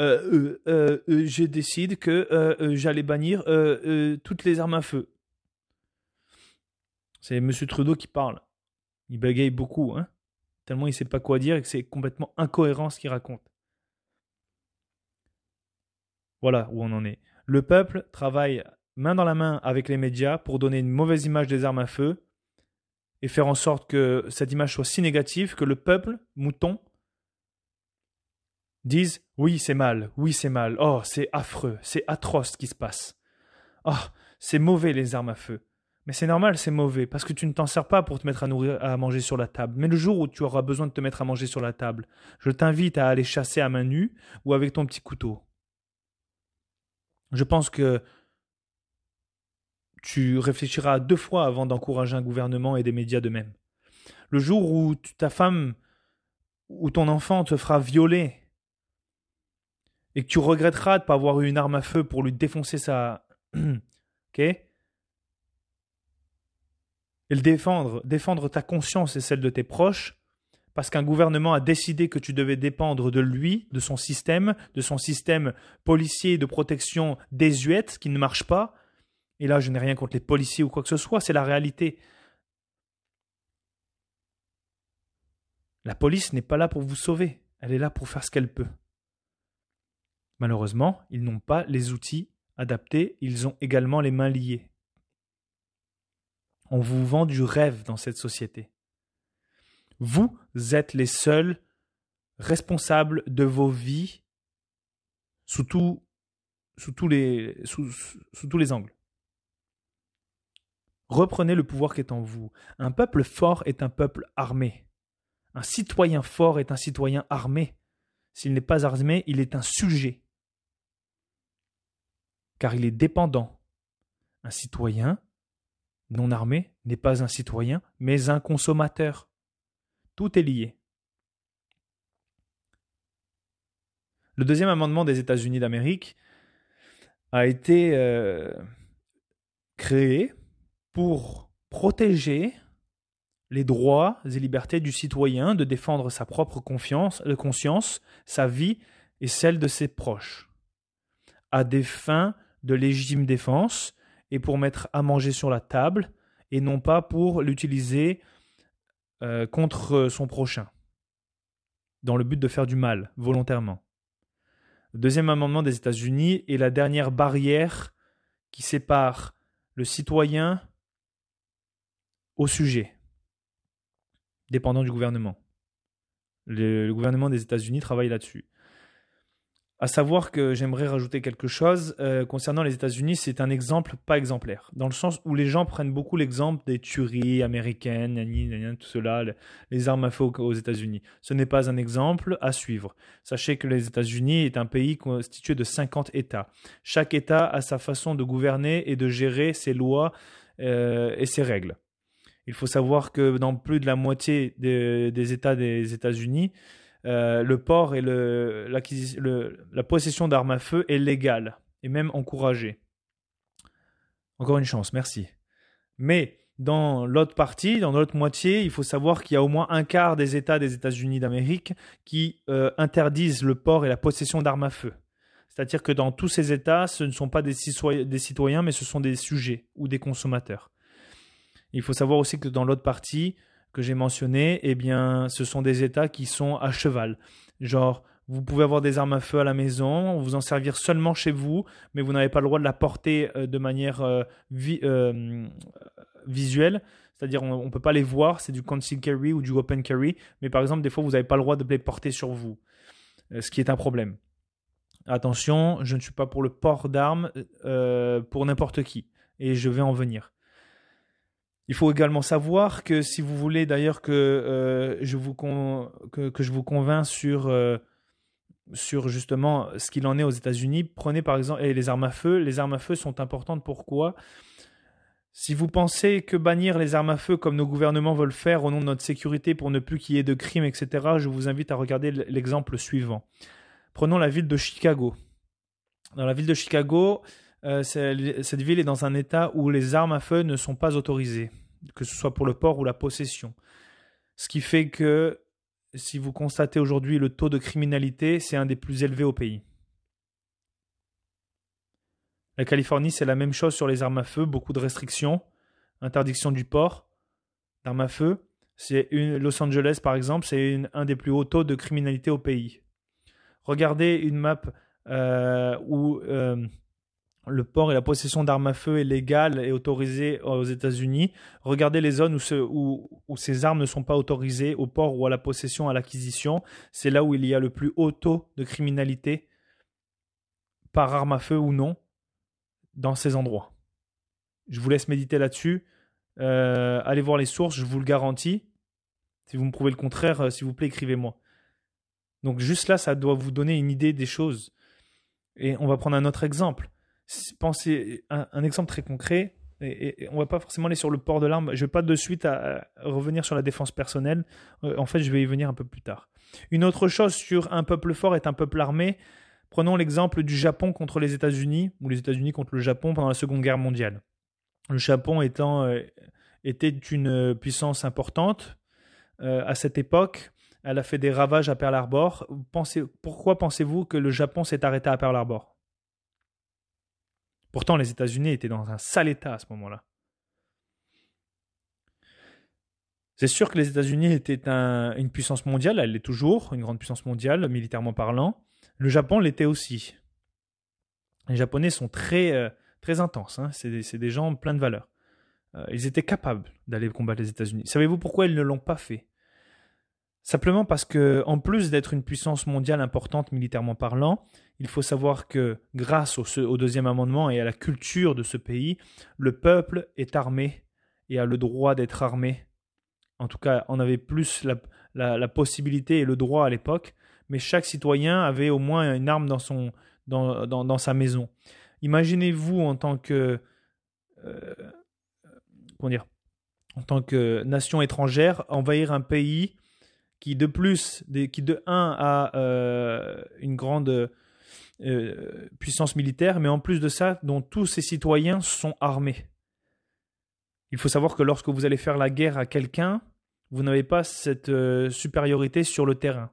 euh, euh, je décide que j'allais bannir toutes les armes à feu. C'est M. Trudeau qui parle. Il bagaye beaucoup, hein, tellement il sait pas quoi dire et que c'est complètement incohérent ce qu'il raconte. Voilà où on en est. Le peuple travaille main dans la main avec les médias pour donner une mauvaise image des armes à feu et faire en sorte que cette image soit si négative que le peuple, mouton, dise oui c'est mal, oui c'est mal, oh c'est affreux, c'est atroce ce qui se passe. Oh, c'est mauvais les armes à feu. Mais c'est normal, c'est mauvais, parce que tu ne t'en sers pas pour te mettre à, nourrir, à manger sur la table. Mais le jour où tu auras besoin de te mettre à manger sur la table, je t'invite à aller chasser à main nue ou avec ton petit couteau. Je pense que tu réfléchiras deux fois avant d'encourager un gouvernement et des médias de même. Le jour où ta femme ou ton enfant te fera violer et que tu regretteras de pas avoir eu une arme à feu pour lui défoncer sa... ok? Et le défendre, défendre ta conscience et celle de tes proches, parce qu'un gouvernement a décidé que tu devais dépendre de lui, de son système, de son système policier de protection désuète qui ne marche pas. Et là, je n'ai rien contre les policiers ou quoi que ce soit, c'est la réalité. La police n'est pas là pour vous sauver, elle est là pour faire ce qu'elle peut. Malheureusement, ils n'ont pas les outils adaptés, ils ont également les mains liées. On vous vend du rêve dans cette société. Vous êtes les seuls responsables de vos vies sous, tous, les, tous les angles. Reprenez le pouvoir qui est en vous. Un peuple fort est un peuple armé. Un citoyen fort est un citoyen armé. S'il n'est pas armé, il est un sujet. Car il est dépendant. Un citoyen non armé n'est pas un citoyen, mais un consommateur. Tout est lié. Le deuxième amendement des États-Unis d'Amérique a été euh, créé pour protéger les droits et libertés du citoyen de défendre sa propre confiance, de conscience, sa vie et celle de ses proches, à des fins de légitime défense et pour mettre à manger sur la table, et non pas pour l'utiliser euh, contre son prochain, dans le but de faire du mal, volontairement. Le deuxième amendement des États-Unis est la dernière barrière qui sépare le citoyen au sujet, dépendant du gouvernement. Le gouvernement des États-Unis travaille là-dessus. À savoir que j'aimerais rajouter quelque chose euh, concernant les États-Unis, c'est un exemple pas exemplaire, dans le sens où les gens prennent beaucoup l'exemple des tueries américaines, tout cela, les armes à feu aux États-Unis. Ce n'est pas un exemple à suivre. Sachez que les États-Unis est un pays constitué de 50 États. Chaque État a sa façon de gouverner et de gérer ses lois euh, et ses règles. Il faut savoir que dans plus de la moitié des États des États-Unis, euh, le port et la possession d'armes à feu est légale. et même encouragé. Encore une chance, merci. Mais dans l'autre partie, dans l'autre moitié, il faut savoir qu'il y a au moins un quart des États des États-Unis d'Amérique qui euh, interdisent le port et la possession d'armes à feu. C'est-à-dire que dans tous ces États, ce ne sont pas des, citoyens, mais ce sont des sujets ou des consommateurs. Il faut savoir aussi que dans l'autre partie que j'ai mentionné, eh bien, ce sont des États qui sont à cheval. Genre, vous pouvez avoir des armes à feu à la maison, vous en servir seulement chez vous, mais vous n'avez pas le droit de la porter euh, de manière euh, visuelle. C'est-à-dire, on ne peut pas les voir, c'est du concealed carry ou du open carry, mais par exemple, des fois, vous n'avez pas le droit de les porter sur vous, euh, ce qui est un problème. Attention, je ne suis pas pour le port d'armes pour n'importe qui, et je vais en venir. Il faut également savoir que si vous voulez d'ailleurs que, je vous que, que, je vous convainc sur sur justement ce qu'il en est aux États-Unis. Prenez par exemple les armes à feu. Les armes à feu sont importantes. Pourquoi? Si vous pensez que bannir les armes à feu comme nos gouvernements veulent faire au nom de notre sécurité pour ne plus qu'il y ait de crimes, etc., je vous invite à regarder l'exemple suivant. Prenons la ville de Chicago. Dans la ville de Chicago, euh, cette ville est dans un état où les armes à feu ne sont pas autorisées, que ce soit pour le port ou la possession. Ce qui fait que si vous constatez aujourd'hui le taux de criminalité, c'est un des plus élevés au pays. La Californie, c'est la même chose sur les armes à feu, beaucoup de restrictions, interdiction du port d'armes à feu. C'est Los Angeles, par exemple, c'est un des plus hauts taux de criminalité au pays. Regardez une map euh, où euh, le port et la possession d'armes à feu est légale et autorisée aux États-Unis. Regardez les zones où, ces armes ne sont pas autorisées au port ou à la possession, à l'acquisition. C'est là où il y a le plus haut taux de criminalité par arme à feu ou non dans ces endroits. Je vous laisse méditer là-dessus. Euh, allez voir les sources, je vous le garantis. Si vous me prouvez le contraire, euh, s'il vous plaît, écrivez-moi. Donc juste là, ça doit vous donner une idée des choses. Et on va prendre un autre exemple pensez un, un, exemple très concret. Et, on va pas forcément aller sur le port de l'arme. Je vais pas de suite revenir sur la défense personnelle. Euh, en fait, je vais y venir un peu plus tard. Une autre chose sur un peuple fort est un peuple armé. Prenons l'exemple du Japon contre les États-Unis ou les États-Unis contre le Japon pendant la Seconde Guerre mondiale. Le Japon étant euh, était une puissance importante euh, à cette époque. Elle a fait des ravages à Pearl Harbor. Pourquoi pensez-vous que le Japon s'est arrêté à Pearl Harbor? Pourtant, les États-Unis étaient dans un sale état à ce moment-là. C'est sûr que les États-Unis étaient une puissance mondiale, elle l'est toujours, une grande puissance mondiale, militairement parlant. Le Japon l'était aussi. Les Japonais sont très, euh, très intenses, hein. c'est des, gens pleins de valeurs. Euh, ils étaient capables d'aller combattre les États-Unis. Savez-vous pourquoi ils ne l'ont pas fait? Simplement parce que, en plus d'être une puissance mondiale importante militairement parlant, il faut savoir que grâce au, deuxième amendement et à la culture de ce pays, le peuple est armé et a le droit d'être armé. En tout cas, on avait plus la, possibilité et le droit à l'époque, mais chaque citoyen avait au moins une arme dans, son, dans, dans, sa maison. Imaginez-vous en tant que euh, comment dire, en tant que nation étrangère envahir un pays qui de plus, qui de un a euh, une grande euh, puissance militaire, mais en plus de ça, dont tous ses citoyens sont armés. Il faut savoir que lorsque vous allez faire la guerre à quelqu'un, vous n'avez pas cette euh, supériorité sur le terrain.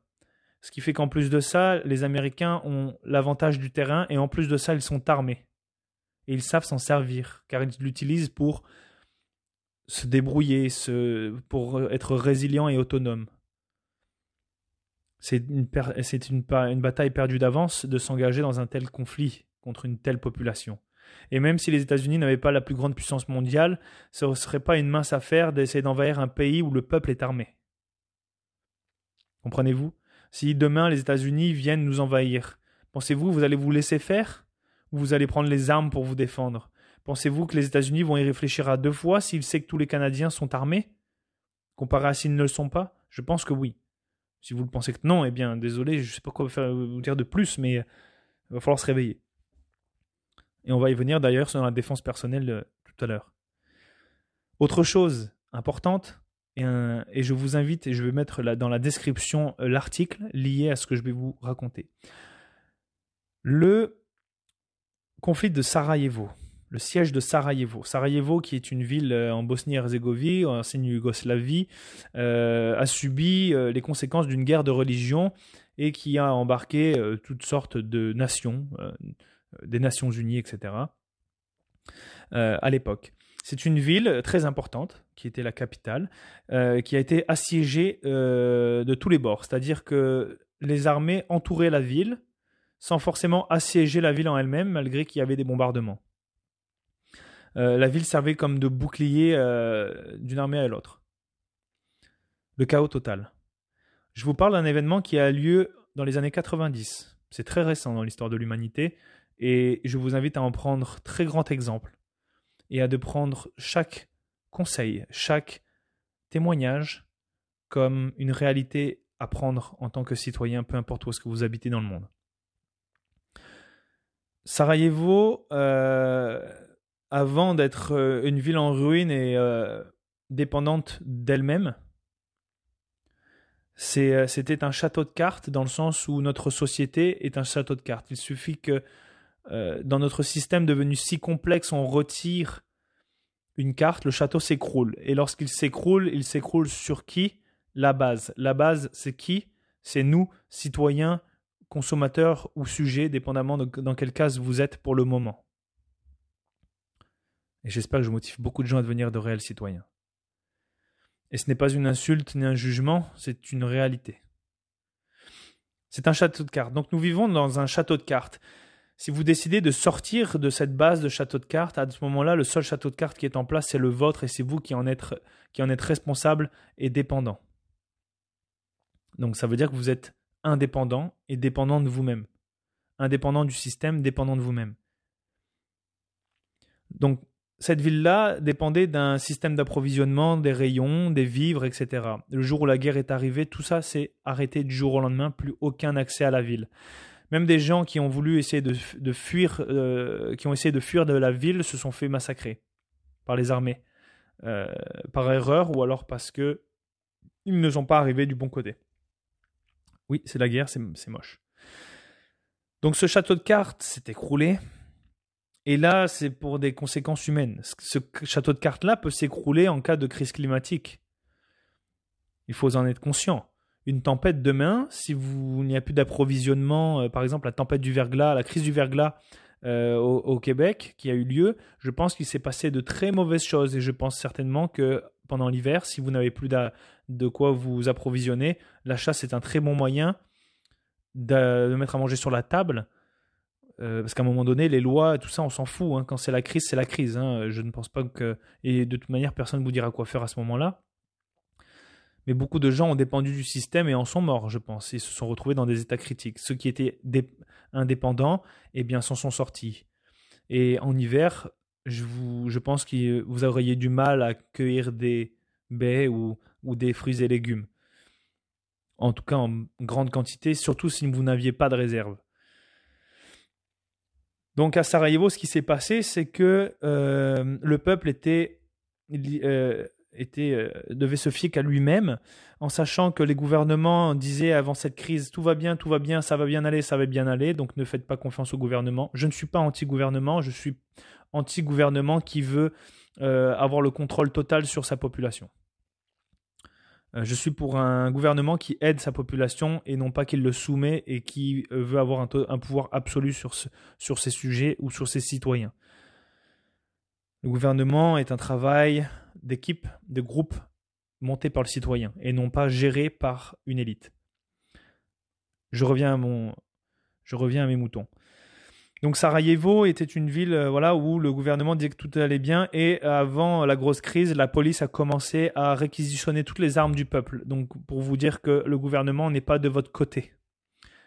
Ce qui fait qu'en plus de ça, les Américains ont l'avantage du terrain et en plus de ça, ils sont armés. Et ils savent s'en servir, car ils l'utilisent pour se débrouiller, pour être résilients et autonomes c'est une, bataille perdue d'avance de s'engager dans un tel conflit contre une telle population. Et même si les États-Unis n'avaient pas la plus grande puissance mondiale, ce ne serait pas une mince affaire d'essayer d'envahir un pays où le peuple est armé. Comprenez-vous? Si demain les États-Unis viennent nous envahir, pensez-vous vous allez vous laisser faire? Ou vous allez prendre les armes pour vous défendre? Pensez-vous que les États-Unis vont y réfléchir à deux fois s'ils savent que tous les Canadiens sont armés? Comparé à s'ils ne le sont pas? Je pense que oui. Si vous le pensez que non, eh bien, désolé, je ne sais pas quoi vous dire de plus, mais il va falloir se réveiller. Et on va y venir d'ailleurs sur la défense personnelle euh, tout à l'heure. Autre chose importante, et, et, je vous invite, et je vais mettre dans la description euh, l'article lié à ce que je vais vous raconter. Le conflit de Sarajevo, le siège de Sarajevo. Sarajevo, qui est une ville euh, en Bosnie-Herzégovine, en ancienne Yougoslavie, euh, a subi euh, les conséquences d'une guerre de religion et qui a embarqué toutes sortes de nations, des Nations Unies, etc. à l'époque. C'est une ville très importante, qui était la capitale, qui a été assiégée de tous les bords. C'est-à-dire que les armées entouraient la ville sans forcément assiéger la ville en elle-même, malgré qu'il y avait des bombardements. Euh, la ville servait comme de bouclier euh, d'une armée à l'autre. Le chaos total. Je vous parle d'un événement qui a lieu dans les années 90. C'est très récent dans l'histoire de l'humanité et je vous invite à en prendre très grand exemple et à de prendre chaque conseil, chaque témoignage comme une réalité à prendre en tant que citoyen, peu importe où est-ce que vous habitez dans le monde. Sarajevo, euh, avant d'être euh, une ville en ruine et euh, dépendante d'elle-même, euh, c'était un château de cartes dans le sens où notre société est un château de cartes. Il suffit que dans notre système devenu si complexe, on retire une carte, le château s'écroule. Et lorsqu'il s'écroule, il s'écroule sur qui? La base. La base, c'est qui? C'est nous, citoyens, consommateurs ou sujets, dépendamment dans quel cas vous êtes pour le moment. Et j'espère que je motive beaucoup de gens à devenir de réels citoyens. Et ce n'est pas une insulte ni un jugement, c'est une réalité. C'est un château de cartes. Donc nous vivons dans un château de cartes. Si vous décidez de sortir de cette base de château de cartes, à ce moment-là, le seul château de cartes qui est en place, c'est le vôtre et c'est vous qui en, êtes, qui en êtes responsable et dépendant. Donc ça veut dire que vous êtes indépendant et dépendant de vous-même. Indépendant du système, dépendant de vous-même. Donc cette ville-là dépendait d'un système d'approvisionnement, des rayons, des vivres, etc. Le jour où la guerre est arrivée, tout ça s'est arrêté du jour au lendemain, plus aucun accès à la ville. Même des gens qui ont voulu essayer de, fuir, euh, qui ont essayé de fuir de la ville, se sont fait massacrer par les armées, euh, par erreur ou alors parce que ils ne sont pas arrivés du bon côté. Oui, c'est la guerre, c'est moche. Donc ce château de cartes s'est écroulé. Et là, c'est pour des conséquences humaines. Ce château de cartes-là peut s'écrouler en cas de crise climatique. Il faut en être conscient. Une tempête demain, si vous n'y a plus d'approvisionnement, euh, par exemple la tempête du verglas, la crise du verglas euh, au, Québec qui a eu lieu, je pense qu'il s'est passé de très mauvaises choses et je pense certainement que pendant l'hiver, si vous n'avez plus de quoi vous approvisionner, la chasse est un très bon moyen de mettre à manger sur la table euh, parce qu'à un moment donné, les lois, tout ça, on s'en fout. Hein. Quand c'est la crise, c'est la crise. Hein. Je ne pense pas que. Et de toute manière, personne ne vous dira quoi faire à ce moment-là. Mais beaucoup de gens ont dépendu du système et en sont morts, je pense. Ils se sont retrouvés dans des états critiques. Ceux qui étaient indépendants, eh bien, s'en sont sortis. Et en hiver, je pense que vous auriez du mal à cueillir des baies ou, ou des fruits et légumes. En tout cas, en grande quantité, surtout si vous n'aviez pas de réserve. Donc à Sarajevo, ce qui s'est passé, c'est que euh, le peuple était, euh, euh, devait se fier qu'à lui-même, en sachant que les gouvernements disaient avant cette crise tout va bien, tout va bien, ça va bien aller, ça va bien aller, donc ne faites pas confiance au gouvernement. Je ne suis pas anti-gouvernement, je suis anti-gouvernement qui veut avoir le contrôle total sur sa population. Euh, je suis pour un gouvernement qui aide sa population et non pas qu'il le soumet et qui euh, veut avoir un, pouvoir absolu sur, ces sujets ou sur ses citoyens. Le gouvernement est un travail d'équipe, de groupe monté par le citoyen et non pas géré par une élite. Je reviens à mon, je reviens à mes moutons. Donc Sarajevo était une ville euh, voilà où le gouvernement disait que tout allait bien et avant la grosse crise, la police a commencé à réquisitionner toutes les armes du peuple. Donc pour vous dire que le gouvernement n'est pas de votre côté.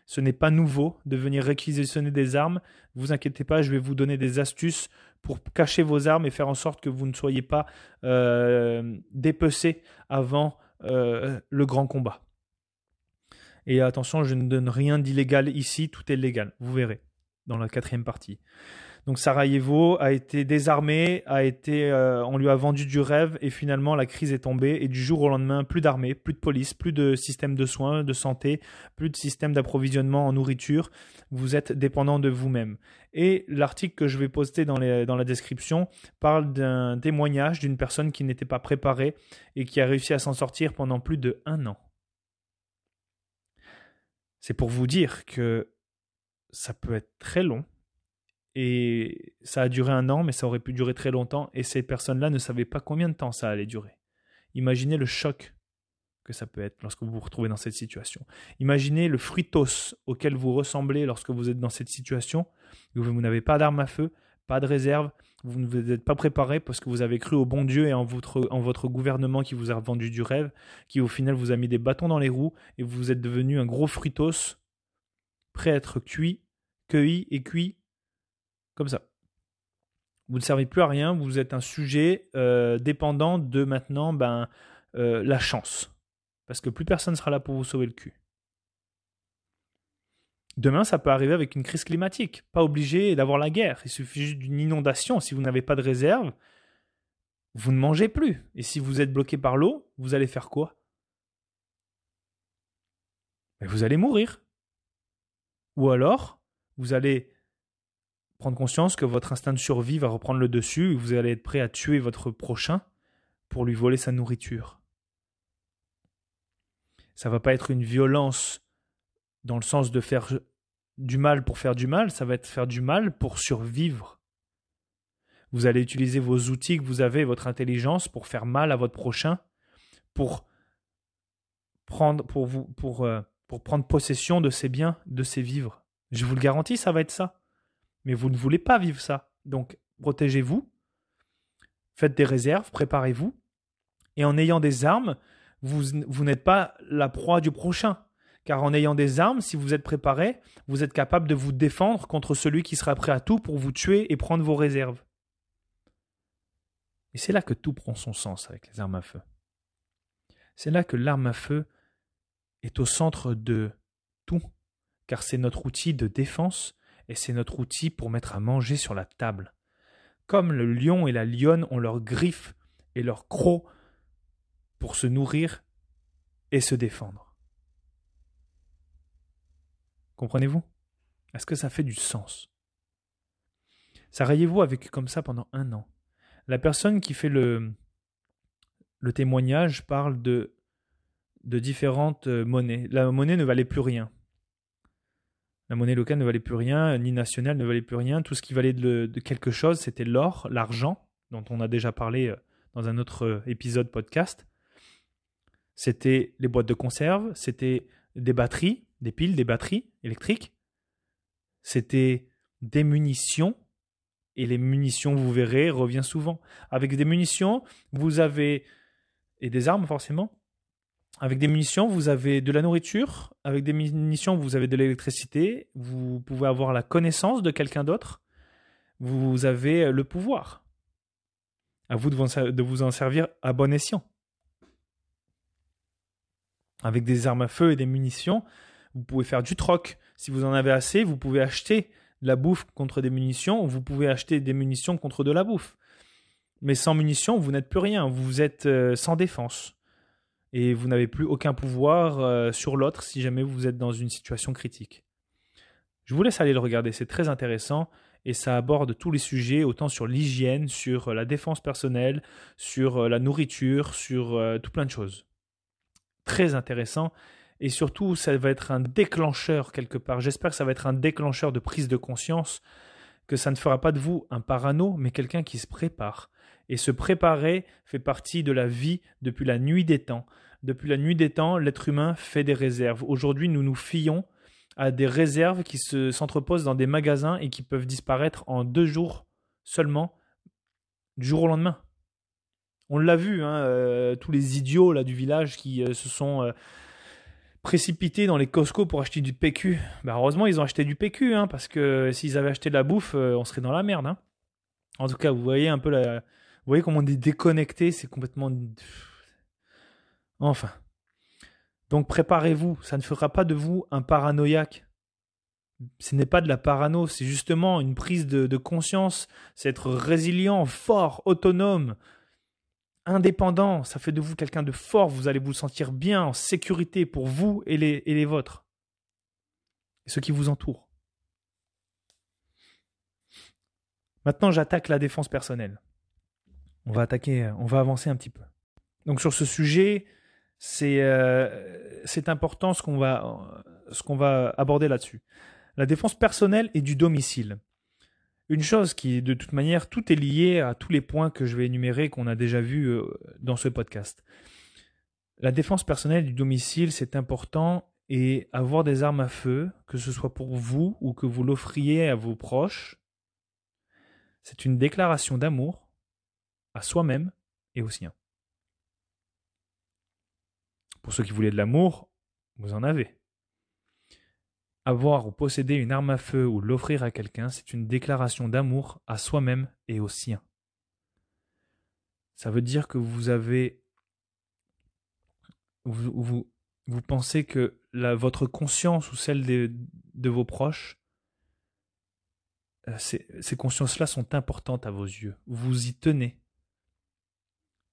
Ce n'est pas nouveau de venir réquisitionner des armes. Vous inquiétez pas, je vais vous donner des astuces pour cacher vos armes et faire en sorte que vous ne soyez pas euh, dépecés avant euh, le grand combat. Et attention, je ne donne rien d'illégal ici, tout est légal, vous verrez dans la quatrième partie. Donc Sarajevo a été désarmé, euh, on lui a vendu du rêve et finalement la crise est tombée et du jour au lendemain, plus d'armée, plus de police, plus de système de soins, de santé, plus de système d'approvisionnement en nourriture. Vous êtes dépendant de vous-même. Et l'article que je vais poster dans, dans la description parle d'un témoignage d'une personne qui n'était pas préparée et qui a réussi à s'en sortir pendant plus de un an. C'est pour vous dire que ça peut être très long et ça a duré un an, mais ça aurait pu durer très longtemps. Et ces personnes-là ne savaient pas combien de temps ça allait durer. Imaginez le choc que ça peut être lorsque vous vous retrouvez dans cette situation. Imaginez le fruitos auquel vous ressemblez lorsque vous êtes dans cette situation. Vous n'avez pas d'arme à feu, pas de réserve, vous ne vous êtes pas préparé parce que vous avez cru au bon Dieu et en votre, en votre gouvernement qui vous a vendu du rêve, qui au final vous a mis des bâtons dans les roues et vous êtes devenu un gros fruitos prêt à être cuit, cueilli et cuit comme ça. Vous ne servez plus à rien, vous êtes un sujet euh, dépendant de maintenant ben, euh, la chance. Parce que plus personne ne sera là pour vous sauver le cul. Demain, ça peut arriver avec une crise climatique. Pas obligé d'avoir la guerre. Il suffit juste d'une inondation. Si vous n'avez pas de réserve, vous ne mangez plus. Et si vous êtes bloqué par l'eau, vous allez faire quoi? Ben, Vous allez mourir. Ou alors, vous allez prendre conscience que votre instinct de survie va reprendre le dessus et vous allez être prêt à tuer votre prochain pour lui voler sa nourriture. Ça va pas être une violence dans le sens de faire du mal pour faire du mal, ça va être faire du mal pour survivre. Vous allez utiliser vos outils que vous avez, votre intelligence, pour faire mal à votre prochain, pour prendre, pour vous, pour, euh, pour prendre possession de ses biens, de ses vivres. Je vous le garantis, ça va être ça. Mais vous ne voulez pas vivre ça. Donc, protégez-vous, faites des réserves, préparez-vous, et en ayant des armes, vous, vous n'êtes pas la proie du prochain. Car en ayant des armes, si vous êtes préparé, vous êtes capable de vous défendre contre celui qui sera prêt à tout pour vous tuer et prendre vos réserves. Et c'est là que tout prend son sens avec les armes à feu. C'est là que l'arme à feu est au centre de tout, car c'est notre outil de défense et c'est notre outil pour mettre à manger sur la table. Comme le lion et la lionne ont leurs griffes et leurs crocs pour se nourrir et se défendre. Comprenez-vous? Est-ce que ça fait du sens? Sarajevo a vécu comme ça pendant un an. La personne qui fait le, le témoignage parle de, de différentes euh, monnaies. La monnaie ne valait plus rien. La monnaie locale ne valait plus rien, ni nationale ne valait plus rien. Tout ce qui valait de, quelque chose, c'était l'or, l'argent, dont on a déjà parlé euh, dans un autre euh, épisode podcast. C'était les boîtes de conserve, c'était des batteries, des piles, des batteries électriques. C'était des munitions. Et les munitions, vous verrez, revient souvent. Avec des munitions, vous avez, et des armes forcément, avec des munitions, vous avez de la nourriture. Avec des munitions, vous avez de l'électricité. Vous pouvez avoir la connaissance de quelqu'un d'autre. Vous avez le pouvoir. À vous de vous en servir à bon escient. Avec des armes à feu et des munitions, vous pouvez faire du troc. Si vous en avez assez, vous pouvez acheter de la bouffe contre des munitions, ou vous pouvez acheter des munitions contre de la bouffe. Mais sans munitions, vous n'êtes plus rien, vous êtes euh, sans défense. Et vous n'avez plus aucun pouvoir euh, sur l'autre si jamais vous êtes dans une situation critique. Je vous laisse aller le regarder, c'est très intéressant et ça aborde tous les sujets, autant sur l'hygiène, sur la défense personnelle, sur euh, la nourriture, sur tout plein de choses. Très intéressant et surtout ça va être un déclencheur quelque part. J'espère que ça va être un déclencheur de prise de conscience, que ça ne fera pas de vous un parano, mais quelqu'un qui se prépare. Et se préparer fait partie de la vie depuis la nuit des temps. Depuis la nuit des temps, l'être humain fait des réserves. Aujourd'hui, nous nous fions à des réserves qui se, s'entreposent dans des magasins et qui peuvent disparaître en deux jours seulement, du jour au lendemain. On l'a vu, hein, euh, tous les idiots là du village qui euh, se sont euh, précipités dans les Costco pour acheter du PQ. Bah heureusement, ils ont acheté du PQ, hein, parce que s'ils avaient acheté de la bouffe, on serait dans la merde. Hein. En tout cas, vous voyez un peu la. Vous voyez comment on est déconnecté, c'est complètement. Enfin. Donc préparez-vous, ça ne fera pas de vous un paranoïaque. Ce n'est pas de la parano, c'est justement une prise de, conscience, c'est être résilient, fort, autonome, indépendant. Ça fait de vous quelqu'un de fort, vous allez vous sentir bien, en sécurité pour vous et les, et les vôtres, et ceux qui vous entourent. Maintenant, j'attaque la défense personnelle. On va attaquer, on va avancer un petit peu. Donc sur ce sujet, c'est euh, important ce qu'on va ce va aborder là-dessus. La défense personnelle et du domicile. Une chose qui, de toute manière, tout est lié à tous les points que je vais énumérer qu'on a déjà vus euh, dans ce podcast. La défense personnelle du domicile, c'est important et avoir des armes à feu, que ce soit pour vous ou que vous l'offriez à vos proches, c'est une déclaration d'amour à soi-même et aux siens. Pour ceux qui voulaient de l'amour, vous en avez. Avoir ou posséder une arme à feu ou l'offrir à quelqu'un, c'est une déclaration d'amour à soi-même et aux siens. Ça veut dire que vous avez. Vous, vous, pensez que votre conscience ou celle de, de vos proches euh, ces, consciences-là sont importantes à vos yeux. Vous y tenez.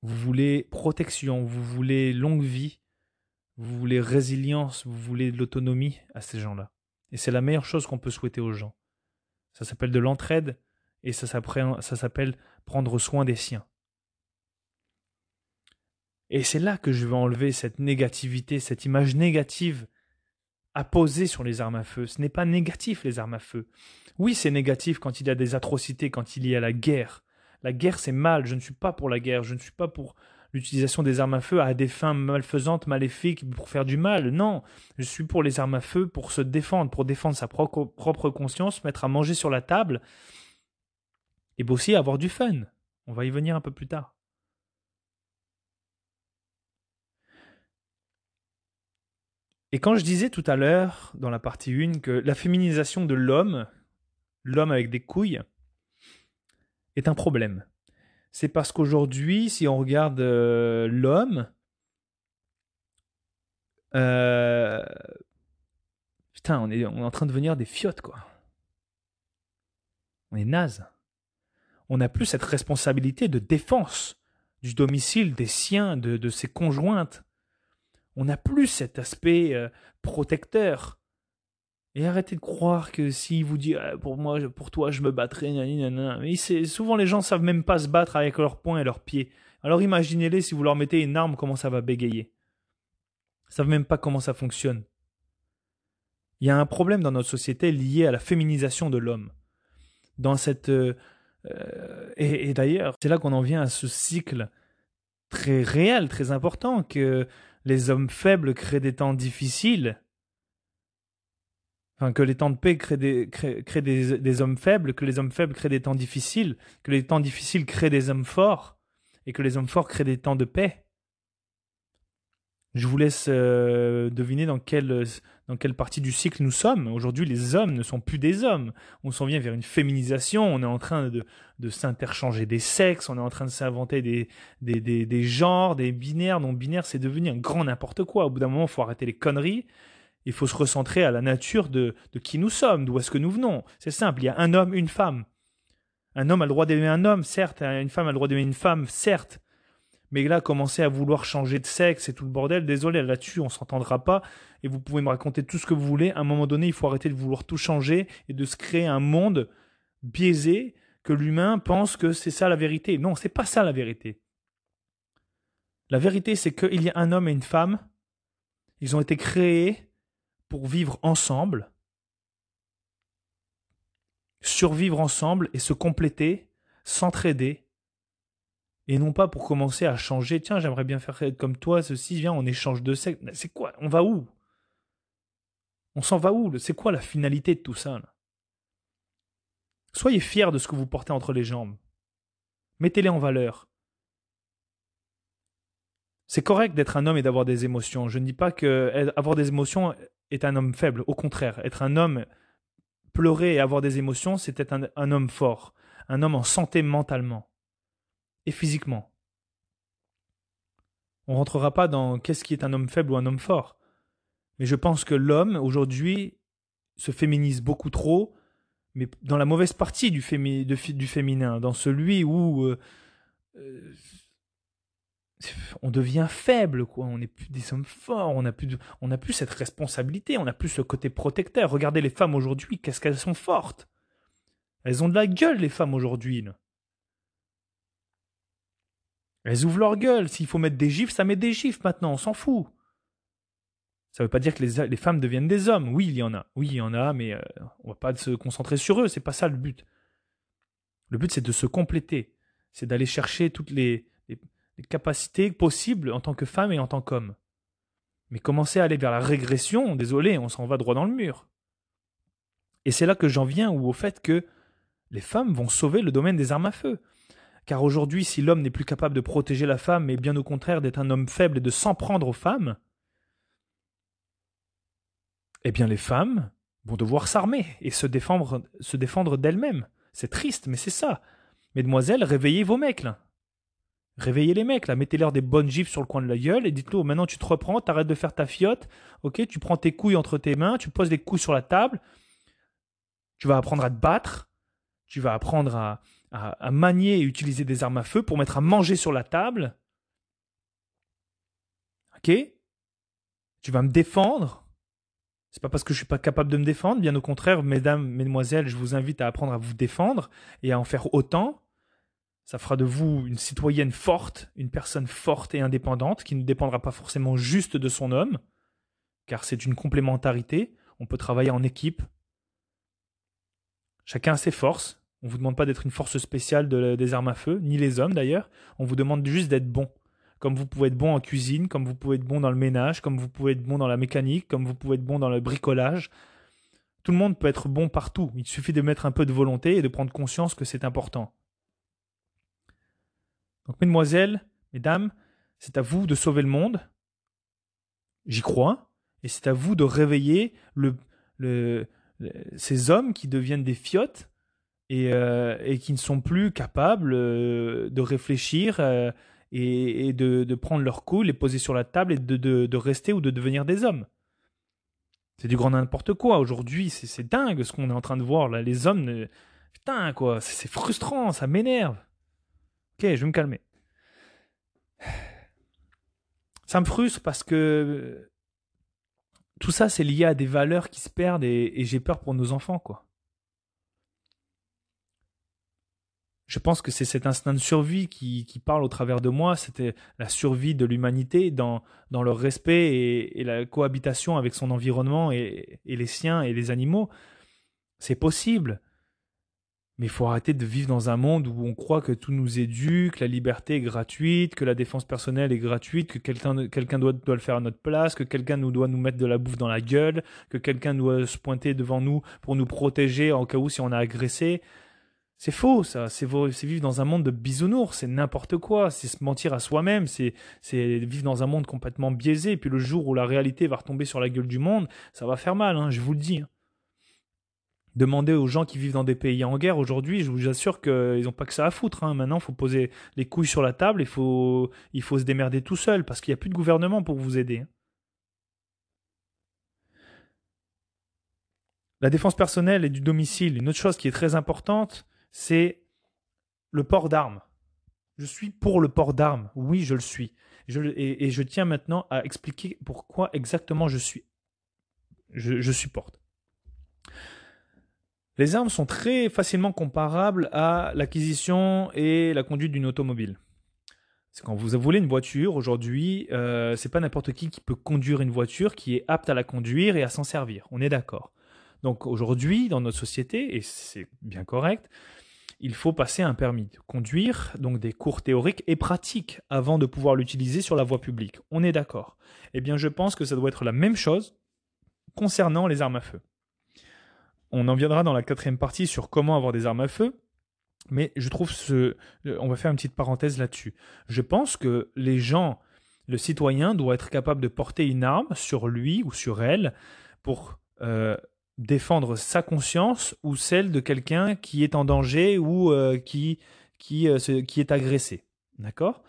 Vous voulez protection, vous voulez longue vie, vous voulez résilience, vous voulez de l'autonomie à ces gens-là. Et c'est la meilleure chose qu'on peut souhaiter aux gens. Ça s'appelle de l'entraide et ça s'appelle prendre soin des siens. Et c'est là que je veux enlever cette négativité, cette image négative à poser sur les armes à feu. Ce n'est pas négatif les armes à feu. Oui, c'est négatif quand il y a des atrocités, quand il y a la guerre. La guerre, c'est mal. Je ne suis pas pour la guerre. Je ne suis pas pour l'utilisation des armes à feu à des fins malfaisantes, maléfiques, pour faire du mal. Non, je suis pour les armes à feu pour se défendre, pour défendre sa propre, conscience, mettre à manger sur la table et aussi avoir du fun. On va y venir un peu plus tard. Et quand je disais tout à l'heure, dans la partie 1, que la féminisation de l'homme, l'homme avec des couilles, est un problème. C'est parce qu'aujourd'hui, si on regarde euh, l'homme, euh, putain, on est, en train de devenir des fiottes, quoi. On est naze. On n'a plus cette responsabilité de défense du domicile, des siens, de, de ses conjointes. On n'a plus cet aspect euh, protecteur. Et arrêtez de croire que s'il vous dit ah, pour moi, pour toi, je me battrai, mais souvent les gens savent même pas se battre avec leurs poings et leurs pieds. Alors imaginez-les si vous leur mettez une arme, comment ça va bégayer. Ils savent même pas comment ça fonctionne. Il y a un problème dans notre société lié à la féminisation de l'homme. Dans cette euh, euh, et d'ailleurs, c'est là qu'on en vient à ce cycle très réel, très important que les hommes faibles créent des temps difficiles Que les temps de paix créent, des, des, hommes faibles, que les hommes faibles créent des temps difficiles, que les temps difficiles créent des hommes forts, et que les hommes forts créent des temps de paix. Je vous laisse euh, deviner dans quelle, dans quelle partie du cycle nous sommes. Aujourd'hui, les hommes ne sont plus des hommes. On s'en vient vers une féminisation, on est en train de, de s'interchanger des sexes, on est en train de s'inventer des, des, des, des genres, des binaires. Non binaires, c'est devenu un grand n'importe quoi. Au bout d'un moment, il faut arrêter les conneries il faut se recentrer à la nature de, qui nous sommes, d'où est-ce que nous venons. C'est simple, il y a un homme, une femme. Un homme a le droit d'aimer un homme, certes, une femme a le droit d'aimer une femme, certes. Mais là, commencer à vouloir changer de sexe et tout le bordel, désolé, là-dessus, on s'entendra pas. Et vous pouvez me raconter tout ce que vous voulez. À un moment donné, il faut arrêter de vouloir tout changer et de se créer un monde biaisé que l'humain pense que c'est ça la vérité. Non, c'est pas ça la vérité. La vérité, c'est qu'il y a un homme et une femme. Ils ont été créés pour vivre ensemble, survivre ensemble et se compléter, s'entraider, et non pas pour commencer à changer, tiens, j'aimerais bien faire comme toi, ceci, viens, on échange de sexe. C'est quoi? On va où? On s'en va où? C'est quoi la finalité de tout ça Soyez fiers de ce que vous portez entre les jambes. Mettez-les en valeur. C'est correct d'être un homme et d'avoir des émotions. Je ne dis pas que avoir des émotions est un homme faible. Au contraire, être un homme, pleurer et avoir des émotions, c'est être un, homme fort, un homme en santé mentalement et physiquement. On rentrera pas dans qu'est-ce qui est un homme faible ou un homme fort. Mais je pense que l'homme, aujourd'hui, se féminise beaucoup trop, mais dans la mauvaise partie du, du féminin, dans celui où euh, euh, on devient faible, quoi. On n'est plus des hommes forts, on n'a plus, cette responsabilité, on n'a plus ce côté protecteur. Regardez les femmes aujourd'hui, qu'est-ce qu'elles sont fortes. Elles ont de la gueule, les femmes aujourd'hui. Elles ouvrent leur gueule. S'il faut mettre des gifs, ça met des gifs maintenant, on s'en fout. Ça ne veut pas dire que les, femmes deviennent des hommes. Oui, il y en a. Oui, il y en a, mais euh, on va pas se concentrer sur eux. C'est pas ça le but. Le but, c'est de se compléter. C'est d'aller chercher toutes les, capacités possibles en tant que femme et en tant qu'homme. Mais commencer à aller vers la régression, désolé, on s'en va droit dans le mur. Et c'est là que j'en viens au fait que les femmes vont sauver le domaine des armes à feu. Car aujourd'hui, si l'homme n'est plus capable de protéger la femme, mais bien au contraire d'être un homme faible et de s'en prendre aux femmes, eh bien les femmes vont devoir s'armer et se défendre, se défendre d'elles-mêmes. C'est triste, mais c'est ça. Mesdemoiselles, réveillez vos mecs. Réveillez les mecs, là. Mettez-leur des bonnes gifles sur le coin de la gueule et dites-leur, maintenant tu te reprends, t'arrêtes de faire ta fiotte, ok, tu prends tes couilles entre tes mains, tu poses les couilles sur la table, tu vas apprendre à te battre, tu vas apprendre à, à manier et utiliser des armes à feu pour mettre à manger sur la table. Ok? Tu vas me défendre c'est pas parce que je suis pas capable de me défendre, bien au contraire, mesdames, mesdemoiselles, je vous invite à apprendre à vous défendre et à en faire autant. Ça fera de vous une citoyenne forte, une personne forte et indépendante qui ne dépendra pas forcément juste de son homme, car c'est une complémentarité. On peut travailler en équipe. Chacun a ses forces. On ne vous demande pas d'être une force spéciale des armes à feu, ni les hommes d'ailleurs. On vous demande juste d'être bon comme vous pouvez être bon en cuisine, comme vous pouvez être bon dans le ménage, comme vous pouvez être bon dans la mécanique, comme vous pouvez être bon dans le bricolage. Tout le monde peut être bon partout. Il suffit de mettre un peu de volonté et de prendre conscience que c'est important. Donc, mesdemoiselles, mesdames, c'est à vous de sauver le monde. J'y crois. Et c'est à vous de réveiller le, ces hommes qui deviennent des fiottes et, euh, qui ne sont plus capables euh, de réfléchir euh, et, de, prendre leur coup, les poser sur la table et de, rester ou de devenir des hommes. C'est du grand n'importe quoi. Aujourd'hui, c'est dingue ce qu'on est en train de voir là. Les hommes, putain quoi, c'est frustrant, ça m'énerve. Ok, je vais me calmer. Ça me frustre parce que tout ça, c'est lié à des valeurs qui se perdent et, j'ai peur pour nos enfants, quoi. je pense que c'est cet instinct de survie qui, parle au travers de moi, c'était la survie de l'humanité dans, dans le respect et, la cohabitation avec son environnement et, les siens et les animaux. C'est possible. Mais il faut arrêter de vivre dans un monde où on croit que tout nous est dû, que la liberté est gratuite, que la défense personnelle est gratuite, que quelqu'un doit, le faire à notre place, que quelqu'un nous doit nous mettre de la bouffe dans la gueule, que quelqu'un doit se pointer devant nous pour nous protéger en cas où si on a agressé. C'est faux, ça. C'est vivre dans un monde de bisounours. C'est n'importe quoi. C'est se mentir à soi-même. C'est vivre dans un monde complètement biaisé. Et puis le jour où la réalité va retomber sur la gueule du monde, ça va faire mal, hein, je vous le dis. Hein. Demandez aux gens qui vivent dans des pays en guerre aujourd'hui, je vous assure qu'ils n'ont pas que ça à foutre. Hein. Maintenant, il faut poser les couilles sur la table, il faut, il faut se démerder tout seul parce qu'il n'y a plus de gouvernement pour vous aider. La défense personnelle et du domicile, une autre chose qui est très importante, c'est le port d'armes. Je suis pour le port d'armes. Oui, je le suis. et, je tiens maintenant à expliquer pourquoi exactement je suis. Je, supporte. Les armes sont très facilement comparables à l'acquisition et la conduite d'une automobile. C'est quand vous voulez une voiture aujourd'hui, euh, c'est pas n'importe qui qui peut conduire une voiture qui est apte à la conduire et à s'en servir. On est d'accord. Donc aujourd'hui, dans notre société, et c'est bien correct, il faut passer un permis de conduire, donc des cours théoriques et pratiques avant de pouvoir l'utiliser sur la voie publique. On est d'accord. Eh bien, je pense que ça doit être la même chose concernant les armes à feu. On en viendra dans la quatrième partie sur comment avoir des armes à feu. Mais je trouve ce. On va faire une petite parenthèse là-dessus. Je pense que les gens, le citoyen doit être capable de porter une arme sur lui ou sur elle pour euh, défendre sa conscience ou celle de quelqu'un qui est en danger ou euh, qui, qui, euh, est agressé. D'accord?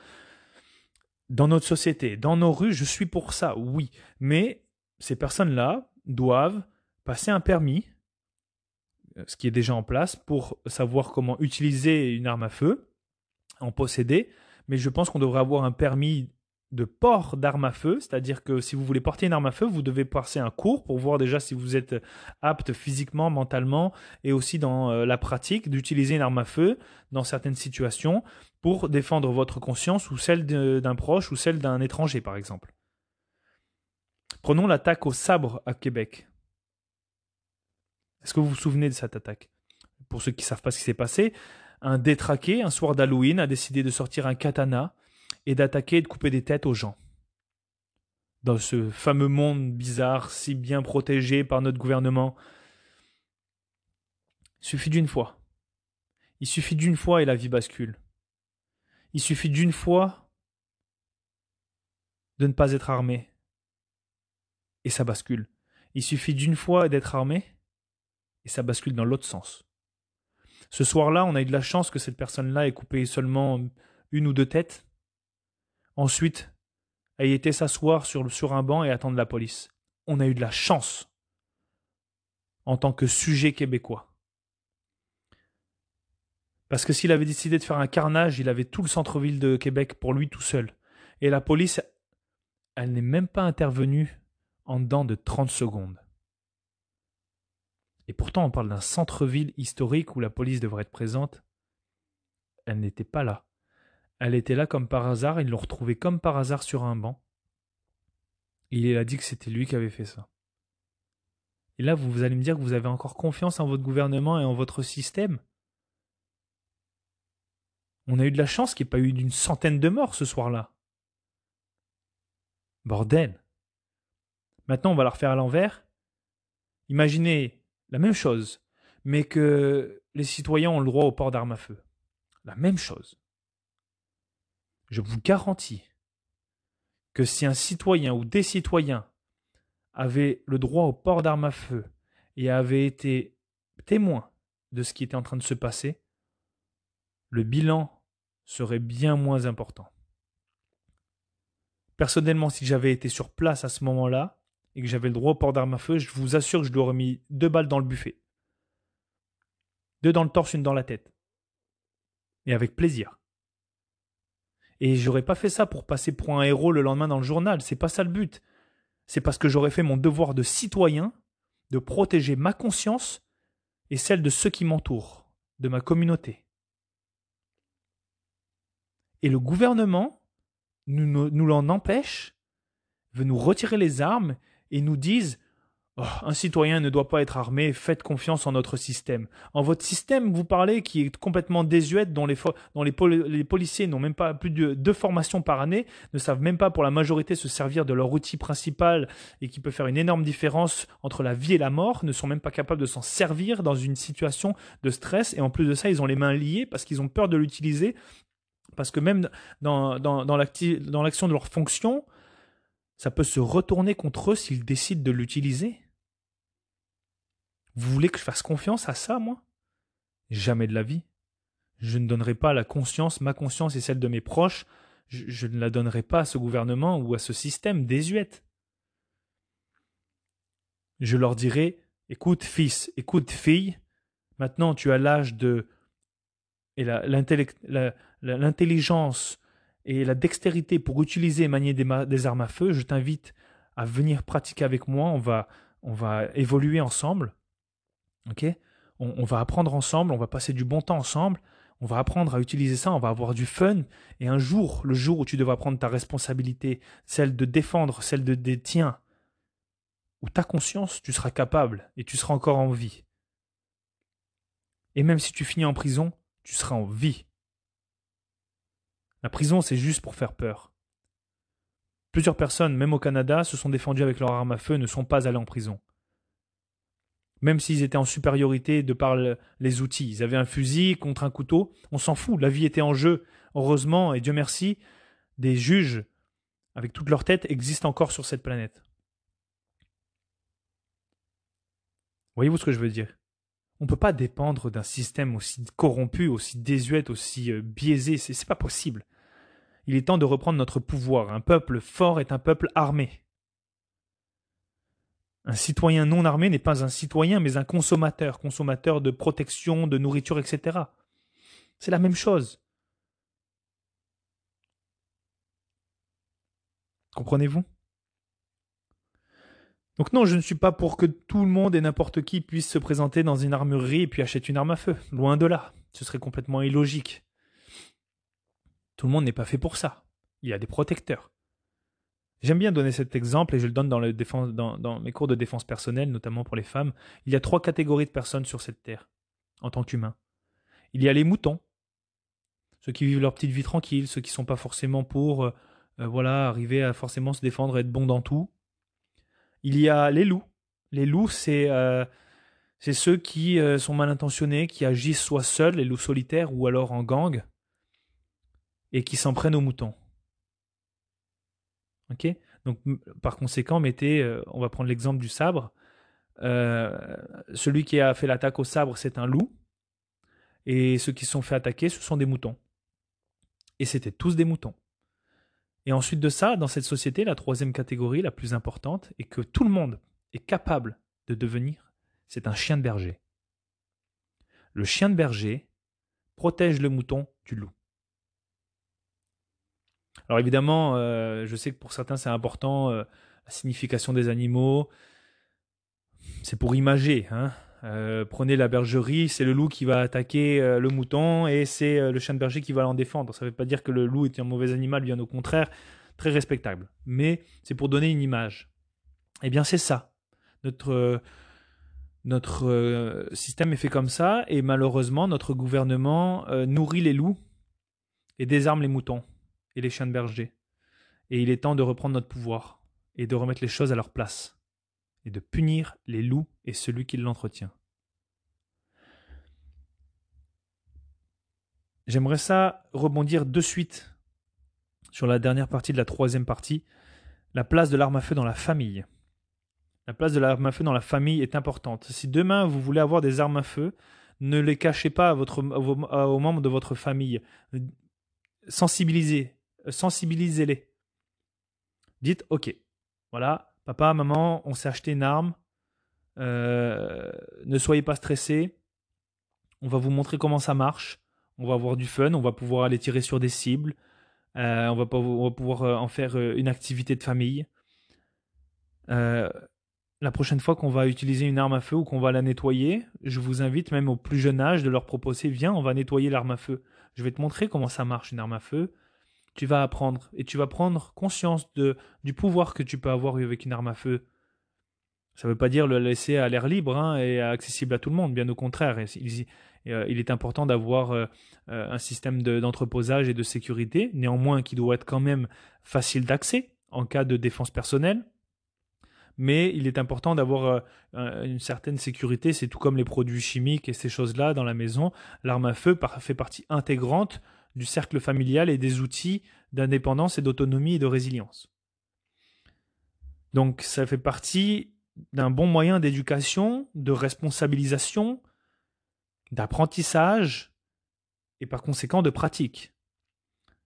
Dans notre société, dans nos rues, je suis pour ça, oui. Mais ces personnes-là doivent passer un permis, euh, ce qui est déjà en place, pour savoir comment utiliser une arme à feu, en posséder, mais je pense qu'on devrait avoir un permis de port d'armes à feu, c'est-à-dire que si vous voulez porter une arme à feu, vous devez passer un cours pour voir déjà si vous êtes apte physiquement, mentalement et aussi dans euh, la pratique d'utiliser une arme à feu dans certaines situations pour défendre votre conscience ou celle d'un proche ou celle d'un étranger par exemple. Prenons l'attaque au sabre à Québec. Est-ce que vous vous souvenez de cette attaque? Pour ceux qui ne savent pas ce qui s'est passé, un détraqué, un soir d'Halloween, a décidé de sortir un katana et d'attaquer et de couper des têtes aux gens. Dans ce fameux monde bizarre, si bien protégé par notre gouvernement, il suffit d'une fois. Il suffit d'une fois et la vie bascule. Il suffit d'une fois de ne pas être armé. Et ça bascule. Il suffit d'une fois d'être armé et ça bascule dans l'autre sens. Ce soir-là, on a eu de la chance que cette personne-là ait coupé seulement une ou deux têtes, Ensuite, ait été s'asseoir sur, un banc et attendre la police. On a eu de la chance en tant que sujet québécois. Parce que s'il avait décidé de faire un carnage, il avait tout le centre-ville de Québec pour lui tout seul. Et la police, elle n'est même pas intervenue en dedans de 30 secondes. Et pourtant, on parle d'un centre-ville historique où la police devrait être présente. Elle n'était pas là. Elle était là comme par hasard, ils l'ont retrouvée comme par hasard sur un banc. Il a dit que c'était lui qui avait fait ça. Et là, vous, allez me dire que vous avez encore confiance en votre gouvernement et en votre système? On a eu de la chance qu'il n'y ait pas eu d'une centaine de morts ce soir-là. Bordel. Maintenant, on va la refaire à l'envers. Imaginez la même chose, mais que les citoyens ont le droit au port d'armes à feu. La même chose je vous garantis que si un citoyen ou des citoyens avaient le droit au port d'armes à feu et avaient été témoins de ce qui était en train de se passer, le bilan serait bien moins important. Personnellement, si j'avais été sur place à ce moment-là et que j'avais le droit au port d'armes à feu, je vous assure que je lui aurais mis deux balles dans le buffet. Deux dans le torse, une dans la tête. Et avec plaisir. Et j'aurais pas fait ça pour passer pour un héros le lendemain dans le journal. C'est pas ça le but. C'est parce que j'aurais fait mon devoir de citoyen de protéger ma conscience et celle de ceux qui m'entourent, de ma communauté. Et le gouvernement nous, nous l'en empêche, veut nous retirer les armes et nous dise Oh, un citoyen ne doit pas être armé, faites confiance en notre système. En votre système, vous parlez qui est complètement désuète, dont les, policiers n'ont même pas plus de deux formations par année, ne savent même pas pour la majorité se servir de leur outil principal et qui peut faire une énorme différence entre la vie et la mort, ne sont même pas capables de s'en servir dans une situation de stress et en plus de ça, ils ont les mains liées parce qu'ils ont peur de l'utiliser parce que même dans l'action de leur fonction, ça peut se retourner contre eux s'ils décident de l'utiliser? Vous voulez que je fasse confiance à ça, moi? Jamais de la vie. Je ne donnerai pas la conscience, ma conscience et celle de mes proches, je, ne la donnerai pas à ce gouvernement ou à ce système désuète. Je leur dirai Écoute, fils, écoute, fille, maintenant tu as l'âge de. et l'intelligence et la dextérité pour utiliser et manier des, armes à feu, je t'invite à venir pratiquer avec moi. On va, on va évoluer ensemble. Ok? On, va apprendre ensemble, on va passer du bon temps ensemble, on va apprendre à utiliser ça, on va avoir du fun. Et un jour, le jour où tu devras prendre ta responsabilité, celle de défendre, celle de des tiens, où ta conscience, tu seras capable et tu seras encore en vie. Et même si tu finis en prison, tu seras en vie. La prison, c'est juste pour faire peur. Plusieurs personnes, même au Canada, se sont défendues avec leur arme à feu ne sont pas allées en prison même s'ils étaient en supériorité de par les outils. Ils avaient un fusil contre un couteau, on s'en fout, la vie était en jeu. Heureusement, et Dieu merci, des juges, avec toute leur tête, existent encore sur cette planète. Voyez-vous ce que je veux dire? On ne peut pas dépendre d'un système aussi corrompu, aussi désuet, aussi euh, biaisé, c'est pas possible. Il est temps de reprendre notre pouvoir. Un peuple fort est un peuple armé. Un citoyen non armé n'est pas un citoyen, mais un consommateur, consommateur de protection, de nourriture, etc. C'est la même chose. Comprenez-vous? Donc non, je ne suis pas pour que tout le monde et n'importe qui puisse se présenter dans une armurerie et puis achète une arme à feu. Loin de là. Ce serait complètement illogique. Tout le monde n'est pas fait pour ça. Il y a des protecteurs. J'aime bien donner cet exemple et je le donne dans, mes cours de défense personnelle, notamment pour les femmes. Il y a trois catégories de personnes sur cette terre, en tant qu'humains. Il y a les moutons, ceux qui vivent leur petite vie tranquille, ceux qui ne sont pas forcément pour euh, euh, voilà, arriver à forcément se défendre, être bon dans tout. Il y a les loups. Les loups, c'est euh, ceux qui sont mal intentionnés, qui agissent soit seuls, les loups solitaires, ou alors en gang, et qui s'en prennent aux moutons. Ok? Donc, par conséquent, mettez, euh, on va prendre l'exemple du sabre. Euh, celui qui a fait l'attaque au sabre, c'est un loup. Et ceux qui se sont fait attaquer, ce sont des moutons. Et c'était tous des moutons. Et ensuite de ça, dans cette société, la troisième catégorie, la plus importante, et que tout le monde est capable de devenir, c'est un chien de berger. Le chien de berger protège le mouton du loup. Alors évidemment, euh, je sais que pour certains c'est important, euh, la signification des animaux, c'est pour imager. Hein. Euh, prenez la bergerie, c'est le loup qui va attaquer le mouton et c'est le chien de berger qui va l'en défendre. Ça ne veut pas dire que le loup est un mauvais animal, bien au contraire, très respectable. Mais c'est pour donner une image. Eh bien c'est ça. Notre, notre système est fait comme ça et malheureusement notre gouvernement nourrit les loups et désarme les moutons et les chiens de berger. Et il est temps de reprendre notre pouvoir et de remettre les choses à leur place et de punir les loups et celui qui l'entretient. J'aimerais ça rebondir de suite sur la dernière partie de la troisième partie, la place de l'arme à feu dans la famille. La place de l'arme à feu dans la famille est importante. Si demain vous voulez avoir des armes à feu, ne les cachez pas à aux membres de votre famille. Sensibilisez, sensibilisez-les. Dites, ok, voilà, papa, maman, on s'est acheté une arme, euh, ne soyez pas stressés, on va vous montrer comment ça marche, on va avoir du fun, on va pouvoir aller tirer sur des cibles, euh, on, va pouvoir euh, en faire une activité de famille. la prochaine fois qu'on va utiliser une arme à feu ou qu'on va la nettoyer, je vous invite même au plus jeune âge de leur proposer, viens, on va nettoyer l'arme à feu. Je vais te montrer comment ça marche une arme à feu tu vas apprendre et tu vas prendre conscience du pouvoir que tu peux avoir avec une arme à feu. Ça ne veut pas dire le laisser à l'air libre hein, et accessible à tout le monde, bien au contraire. Il, euh, il est important d'avoir euh, euh, un système d'entreposage et de sécurité, néanmoins qui doit être quand même facile d'accès en cas de défense personnelle. Mais il est important d'avoir une certaine sécurité, c'est tout comme les produits chimiques et ces choses-là dans la maison. L'arme à feu fait partie intégrante du cercle familial et des outils d'indépendance et d'autonomie et de résilience. Donc ça fait partie d'un bon moyen d'éducation, de responsabilisation, d'apprentissage et par conséquent de pratique.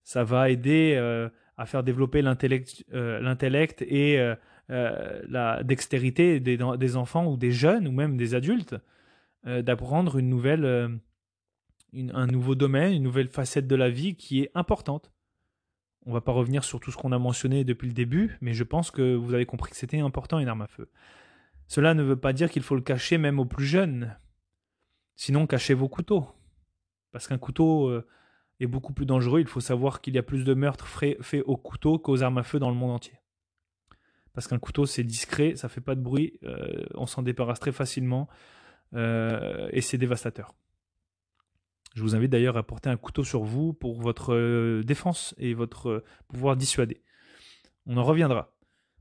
Ça va aider euh, à faire développer l'intellect euh, et euh, la dextérité des, enfants ou des jeunes ou même des adultes d'apprendre une nouvelle un nouveau domaine, une nouvelle facette de la vie qui est importante. On va pas revenir sur tout ce qu'on a mentionné depuis le début, mais je pense que vous avez compris que c'était important une arme à feu. Cela ne veut pas dire qu'il faut le cacher même aux plus jeunes. Sinon, cachez vos couteaux. Parce qu'un couteau euh, est beaucoup plus dangereux. Il faut savoir qu'il y a plus de meurtres faits au couteau qu'aux armes à feu dans le monde entier. Parce qu'un couteau, c'est discret, ça fait pas de bruit, euh, on s'en débarrasse très facilement euh, et c'est dévastateur. Je vous invite d'ailleurs à porter un couteau sur vous pour votre euh, défense et votre euh, pouvoir dissuader. On en reviendra.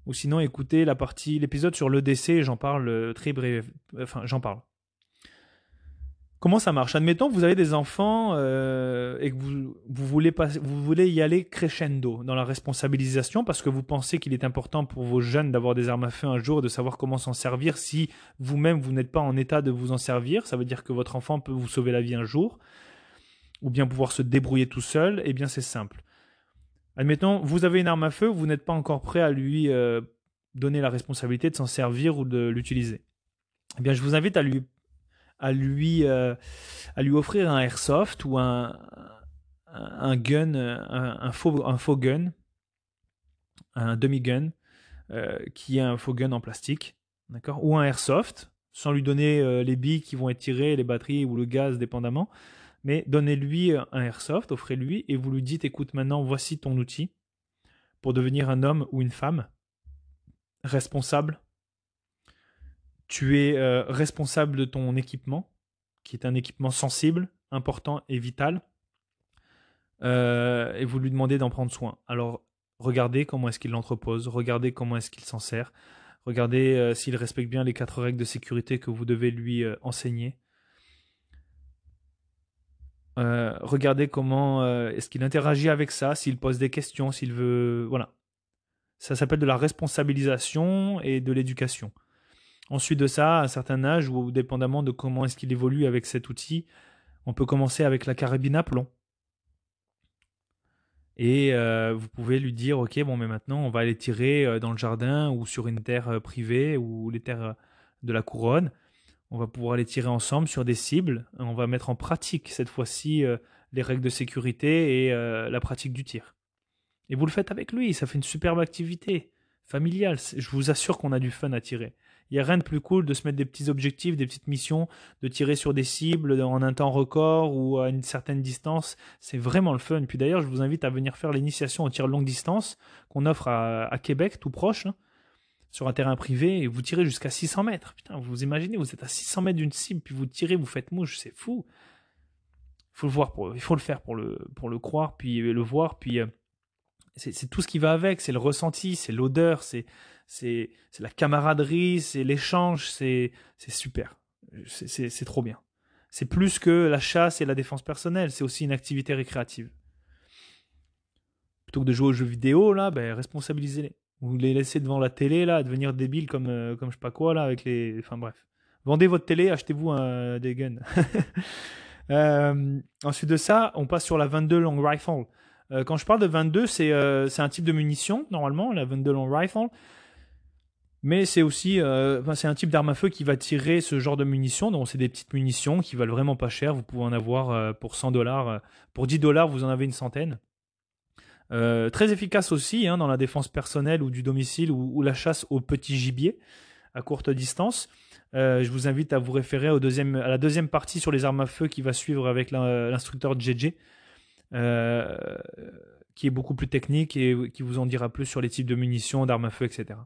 Ou sinon, écoutez la partie, l'épisode sur l'EDC, j'en parle euh, très bref. Enfin, j'en parle. Comment ça marche? Admettons que vous avez des enfants et que vous, voulez pas, vous voulez y aller crescendo dans la responsabilisation parce que vous pensez qu'il est important pour vos jeunes d'avoir des armes à feu un jour et de savoir comment s'en servir si vous-même vous n'êtes pas en état de vous en servir. Ça veut dire que votre enfant peut vous sauver la vie un jour ou bien pouvoir se débrouiller tout seul, eh bien c'est simple. Admettons, vous avez une arme à feu, vous n'êtes pas encore prêt à lui, euh, donner la responsabilité de s'en servir ou de l'utiliser. Eh bien, je vous invite à lui, à lui, euh, à lui offrir un airsoft ou un, un gun, un, faux, un faux gun, un demi-gun, euh, qui est un faux gun en plastique, d'accord, ou un airsoft, sans lui donner les billes qui vont être tirées, les batteries ou le gaz, dépendamment. Mais donnez-lui un airsoft, offrez-lui, et vous lui dites, écoute, maintenant, voici ton outil pour devenir un homme ou une femme responsable. Tu es euh, responsable de ton équipement, qui est un équipement sensible, important et vital. Euh, et vous lui demandez d'en prendre soin. Alors, regardez comment est-ce qu'il l'entrepose, regardez comment est-ce qu'il s'en sert, regardez euh, s'il respecte bien les quatre règles de sécurité que vous devez lui enseigner. Regardez comment est-ce qu'il interagit avec ça, s'il pose des questions, s'il veut, voilà. Ça s'appelle de la responsabilisation et de l'éducation. Ensuite de ça, à un certain âge, ou dépendamment de comment est-ce qu'il évolue avec cet outil, on peut commencer avec la carabine à plomb. Et euh, vous pouvez lui dire, ok, bon, mais maintenant on va aller tirer euh, dans le jardin ou sur une terre euh, privée ou les terres de la couronne. On va pouvoir les tirer ensemble sur des cibles. On va mettre en pratique cette fois-ci les règles de sécurité et la pratique du tir. Et vous le faites avec lui, ça fait une superbe activité familiale. Je vous assure qu'on a du fun à tirer. Il n'y a rien de plus cool de se mettre des petits objectifs, des petites missions, de tirer sur des cibles en un temps record ou à une certaine distance. C'est vraiment le fun. Puis d'ailleurs, je vous invite à venir faire l'initiation au tir longue distance qu'on offre à, Québec, tout proche, hein, sur un terrain privé, et vous tirez jusqu'à 600 mètres. Putain, vous imaginez, vous êtes à 600 mètres d'une cible, puis vous tirez, vous faites mouche, c'est fou. Il faut le voir, pour, il faut le faire pour le, pour le croire, puis le voir, puis euh, c'est tout ce qui va avec, c'est le ressenti, c'est l'odeur, c'est c'est la camaraderie, c'est l'échange, c'est super, c'est trop bien. C'est plus que la chasse et la défense personnelle, c'est aussi une activité récréative. Plutôt que de jouer aux jeux vidéo, là, ben, responsabilisez-les. Vous les laissez devant la télé, là, devenir débiles comme, euh, comme je sais pas quoi, là, avec les. Enfin bref. Vendez votre télé, achetez-vous un, des guns. Euh, ensuite de ça, on passe sur la 22 long rifle. Euh, quand je parle de 22, euh, c'est un type de munition, normalement, la 22 long rifle. Mais c'est aussi euh, c'est un type d'arme à feu qui va tirer ce genre de munitions. Donc, c'est des petites munitions qui valent vraiment pas cher. Vous pouvez en avoir pour 100 dollars. Pour 10 dollars, vous en avez une centaine. Très efficace aussi hein, dans la défense personnelle ou du domicile ou, la chasse au petit gibier à courte distance. je vous invite à vous référer à la deuxième partie sur les armes à feu qui va suivre avec l'instructeur JJ. Euh, qui est beaucoup plus technique et qui vous en dira plus sur les types de munitions, d'armes à feu, etc.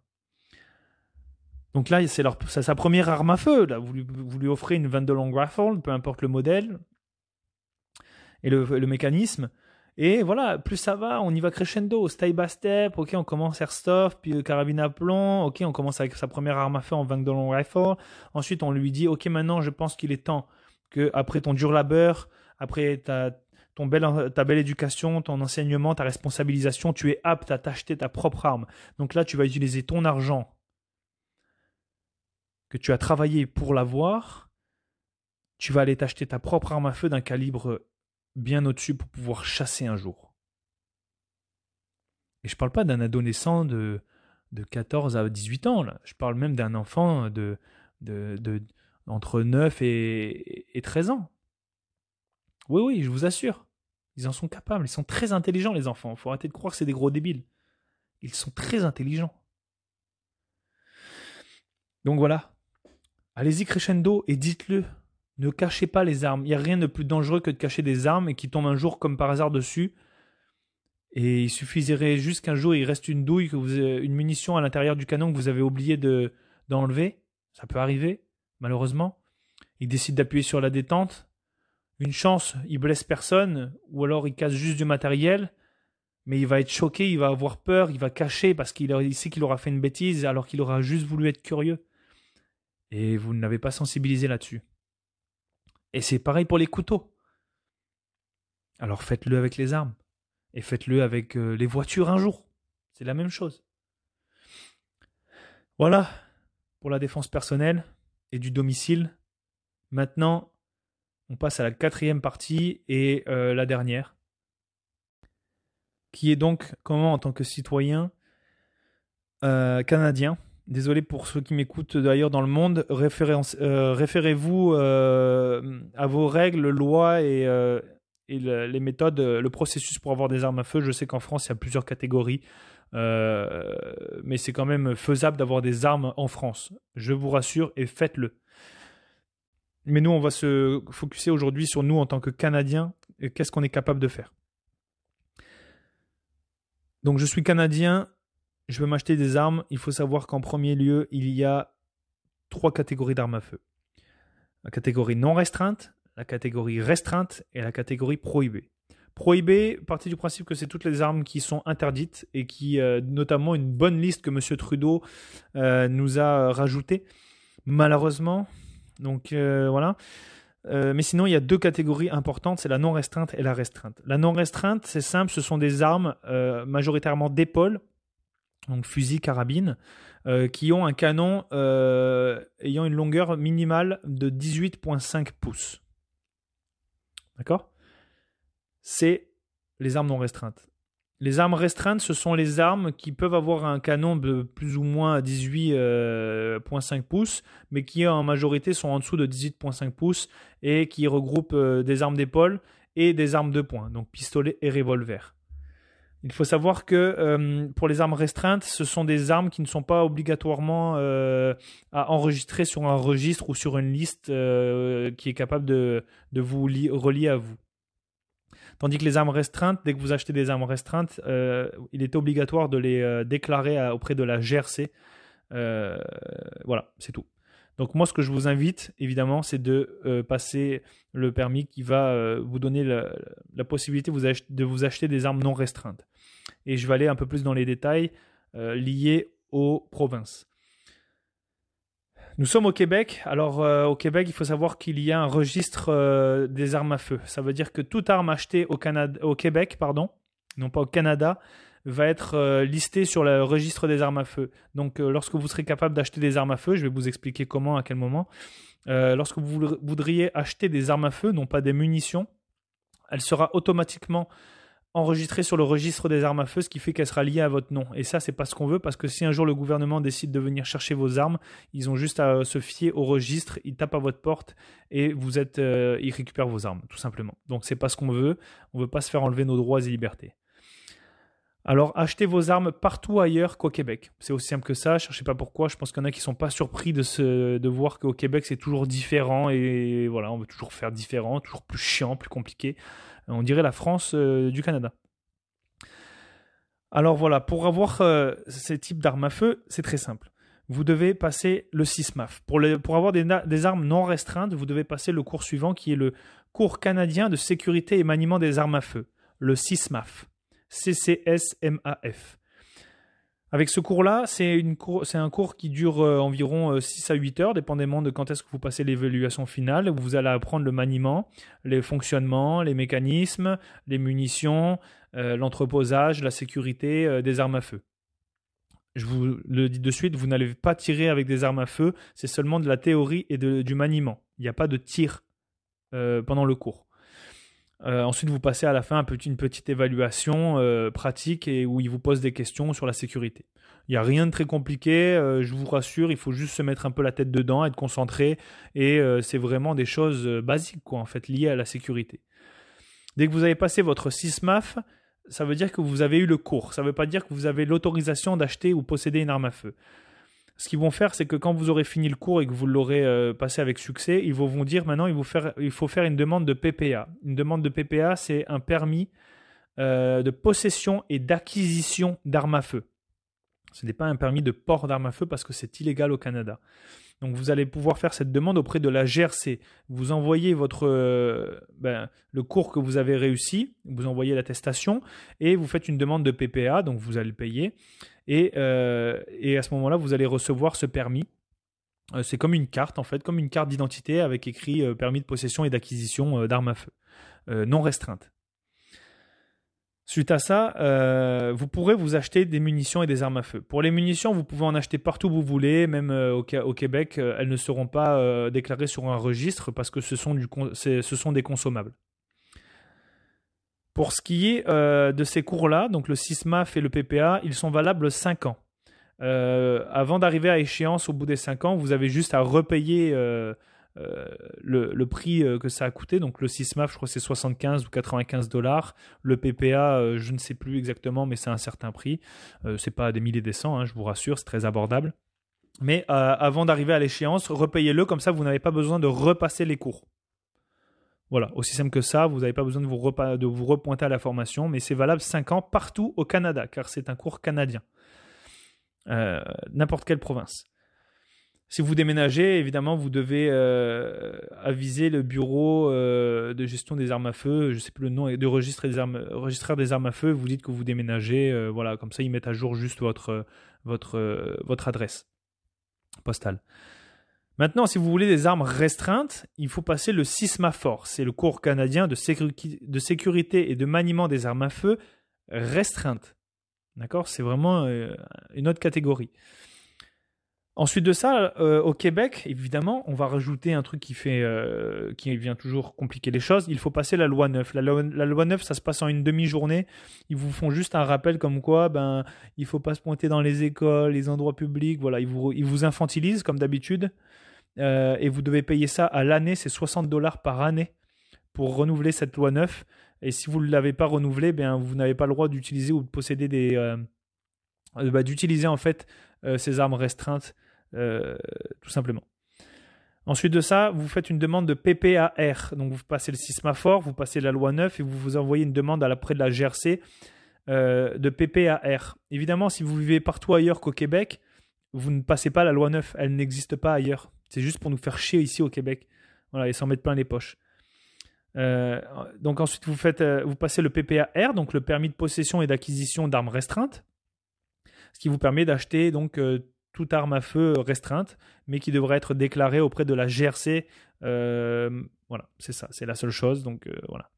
Donc là, c'est sa première arme à feu. Vous, lui, offrez une 22 long rifle, peu importe le modèle et le, mécanisme. Et voilà, plus ça va, on y va crescendo, step by step. Ok, on commence airsoft, puis carabine à plomb. Ok, on commence avec sa première arme à feu en 22 long rifle. Ensuite, on lui dit, ok, maintenant, je pense qu'il est temps que après ton dur labeur, après ta, ta belle éducation, ton enseignement, ta responsabilisation, tu es apte à t'acheter ta propre arme. Donc là, tu vas utiliser ton argent que tu as travaillé pour l'avoir. Tu vas aller t'acheter ta propre arme à feu d'un calibre bien au-dessus pour pouvoir chasser un jour. Et je parle pas d'un adolescent de, de 14 à 18 ans, là. je parle même d'un enfant de, de, entre 9 et, et 13 ans. Oui, oui, je vous assure. Ils en sont capables. Ils sont très intelligents, les enfants. Il faut arrêter de croire que c'est des gros débiles. Ils sont très intelligents. Donc voilà. Allez-y crescendo et dites-le. Ne cachez pas les armes. Il n'y a rien de plus dangereux que de cacher des armes et qui tombent un jour comme par hasard dessus. Et il suffirait juste qu'un jour il reste une douille, vous, une munition à l'intérieur du canon que vous avez oublié de, d'enlever. Ça peut arriver, malheureusement. Il décide d'appuyer sur la détente une chance, il blesse personne, ou alors il casse juste du matériel, mais il va être choqué, il va avoir peur, il va cacher parce qu'il sait qu'il aura fait une bêtise alors qu'il aura juste voulu être curieux. Et vous ne l'avez pas sensibilisé là-dessus. Et c'est pareil pour les couteaux. Alors faites-le avec les armes. Et faites-le avec euh, les voitures un jour. C'est la même chose. Voilà pour la défense personnelle et du domicile. Maintenant, on passe à la quatrième partie et euh, la dernière, qui est donc comment en tant que citoyen canadien. Désolé pour ceux qui m'écoutent d'ailleurs dans le monde. Référez-vous à vos règles, lois et, et les méthodes, le processus pour avoir des armes à feu. Je sais qu'en France, il y a plusieurs catégories. mais c'est quand même faisable d'avoir des armes en France. Je vous rassure et faites-le. Mais nous, on va se focuser aujourd'hui sur nous en tant que Canadiens et qu'est-ce qu'on est capable de faire. Donc, je suis Canadien, je veux m'acheter des armes. Il faut savoir qu'en premier lieu, il y a trois catégories d'armes à feu la catégorie non restreinte, la catégorie restreinte et la catégorie prohibée. Prohibée, partie du principe que c'est toutes les armes qui sont interdites et qui, euh, notamment une bonne liste que M. Trudeau euh, nous a rajoutée. Malheureusement, donc euh, voilà. Euh, mais sinon, il y a deux catégories importantes, c'est la non restreinte et la restreinte. La non restreinte, c'est simple, ce sont des armes euh, majoritairement d'épaule, donc fusil, carabine, qui ont un canon ayant une longueur minimale de 18,5 pouces. D'accord? C'est les armes non restreintes. Les armes restreintes, ce sont les armes qui peuvent avoir un canon de plus ou moins 18,5 euh, pouces, mais qui en majorité sont en dessous de 18,5 pouces et qui regroupent euh, des armes d'épaule et des armes de poing, donc pistolet et revolver. Il faut savoir que euh, pour les armes restreintes, ce sont des armes qui ne sont pas obligatoirement à enregistrer sur un registre ou sur une liste qui est capable de, de vous relier à vous. Tandis que les armes restreintes, dès que vous achetez des armes restreintes, euh, il est obligatoire de les euh, déclarer auprès de la GRC. Euh, voilà, c'est tout. Donc moi, ce que je vous invite, évidemment, c'est de passer le permis qui va vous donner la, possibilité de vous acheter des armes non restreintes. Et je vais aller un peu plus dans les détails liés aux provinces. Nous sommes au Québec. Alors euh, au Québec, il faut savoir qu'il y a un registre euh, des armes à feu. Ça veut dire que toute arme achetée au, Canada, au Québec, pardon, non pas au Canada, va être euh, listée sur le registre des armes à feu. Donc lorsque vous serez capable d'acheter des armes à feu, je vais vous expliquer comment, à quel moment. lorsque vous voudriez acheter des armes à feu, non pas des munitions, elle sera automatiquement enregistrée sur le registre des armes à feu, ce qui fait qu'elle sera liée à votre nom. Et ça, c'est pas ce qu'on veut, parce que si un jour le gouvernement décide de venir chercher vos armes, ils ont juste à se fier au registre, ils tapent à votre porte et vous êtes, euh, ils récupèrent vos armes, tout simplement. Donc c'est pas ce qu'on veut. On veut pas se faire enlever nos droits et libertés. Alors achetez vos armes partout ailleurs qu'au Québec. C'est aussi simple que ça. Je sais pas pourquoi. Je pense qu'il y en a qui sont pas surpris de, de voir qu'au Québec c'est toujours différent et voilà, on veut toujours faire différent, toujours plus chiant, plus compliqué. On dirait la France euh, du Canada. Alors voilà, pour avoir euh, ces types d'armes à feu, c'est très simple. Vous devez passer le CISMAF. Pour, avoir des, des, armes non restreintes, vous devez passer le cours suivant qui est le cours canadien de sécurité et maniement des armes à feu, le CISMAF. CCSMAF. Avec ce cours-là, c'est un cours qui dure euh, environ 6 euh, à 8 heures, dépendamment de quand est-ce que vous passez l'évaluation finale. Vous allez apprendre le maniement, les fonctionnements, les mécanismes, les munitions, euh, l'entreposage, la sécurité des armes à feu. Je vous le dis de suite, vous n'allez pas tirer avec des armes à feu, c'est seulement de la théorie et du maniement. Il n'y a pas de tir pendant le cours. Euh, ensuite, vous passez à la fin une petite évaluation euh, pratique et où il vous pose des questions sur la sécurité. Il n'y a rien de très compliqué, euh, je vous rassure, il faut juste se mettre un peu la tête dedans, être concentré, et c'est vraiment des choses basiques, en fait, liées à la sécurité. Dès que vous avez passé votre SISMAF, ça veut dire que vous avez eu le cours. Ça ne veut pas dire que vous avez l'autorisation d'acheter ou posséder une arme à feu ce qu'ils vont faire, c'est que quand vous aurez fini le cours et que vous l'aurez euh, passé avec succès, ils vont vous dire maintenant il, faut faire une demande de PPA. Une demande de PPA, c'est un permis euh, de possession et d'acquisition d'armes à feu. Ce n'est pas un permis de port d'armes à feu parce que c'est illégal au Canada. Donc vous allez pouvoir faire cette demande auprès de la GRC. Vous envoyez votre euh, ben, le cours que vous avez réussi, vous envoyez l'attestation et vous faites une demande de PPA, donc vous allez le payer. Euh, et, à ce moment-là, vous allez recevoir ce permis. Euh, c'est comme une carte, en fait, comme une carte d'identité avec écrit euh, permis de possession et d'acquisition d'armes à feu, non restreinte. Suite à ça, vous pourrez vous acheter des munitions et des armes à feu. Pour les munitions, vous pouvez en acheter partout où vous voulez, même au, Québec, elles ne seront pas déclarées sur un registre parce que ce sont, du, ce sont des consommables. Pour ce qui est euh, de ces cours-là, donc le SISMAF et le PPA, ils sont valables 5 ans. avant d'arriver à échéance au bout des 5 ans, vous avez juste à repayer le, prix que ça a coûté. Donc le SISMAF, je crois que c'est 75 ou 95 dollars. Le PPA, je ne sais plus exactement, mais c'est un certain prix. c'est pas des milliers des cents, hein, je vous rassure, c'est très abordable. Mais avant d'arriver à l'échéance, repayez-le, comme ça vous n'avez pas besoin de repasser les cours. Voilà, aussi simple que ça, vous n'avez pas besoin de vous, de repointer à la formation, mais c'est valable 5 ans partout au Canada, car c'est un cours canadien. Euh, n'importe quelle province. Si vous déménagez, évidemment, vous devez euh, aviser le bureau euh, de gestion des armes à feu, je ne sais plus le nom, de registre des armes, registraire des armes à feu. Vous dites que vous déménagez, voilà, comme ça ils mettent à jour juste votre, votre, votre adresse postale. Maintenant, si vous voulez des armes restreintes, il faut passer le CISMAFOR. C'est le cours canadien de, sécurité et de maniement des armes à feu restreintes. D'accord? C'est vraiment euh, une autre catégorie. Ensuite de ça, euh, au Québec, évidemment, on va rajouter un truc qui fait, euh, qui vient toujours compliquer les choses. Il faut passer la loi 9. La loi, 9, ça se passe en une demi-journée. Ils vous font juste un rappel comme quoi, ben, il faut pas se pointer dans les écoles, les endroits publics. Voilà, ils vous, ils vous infantilisent comme d'habitude. Euh, et vous devez payer ça à l'année, c'est 60 dollars par année pour renouveler cette loi 9. Et si vous ne l'avez pas renouvelée, bien, vous n'avez pas le droit d'utiliser ou de posséder des. Euh, euh, bah, d'utiliser en fait ces armes restreintes, tout simplement. Ensuite de ça, vous faites une demande de PPAR. Donc vous passez le SISMAFOR, vous passez la loi 9 et vous vous envoyez une demande à l'après de la GRC de PPAR. Évidemment, si vous vivez partout ailleurs qu'au Québec, vous ne passez pas la loi 9. Elle n'existe pas ailleurs. C'est juste pour nous faire chier ici au Québec. Voilà, et s'en mettre plein les poches. Euh, donc ensuite, vous, faites, euh, passez le PPAR, donc le permis de possession et d'acquisition d'armes restreintes, ce qui vous permet d'acheter donc euh, toute arme à feu restreinte, mais qui devrait être déclarée auprès de la GRC. voilà, c'est ça, c'est la seule chose. Donc voilà.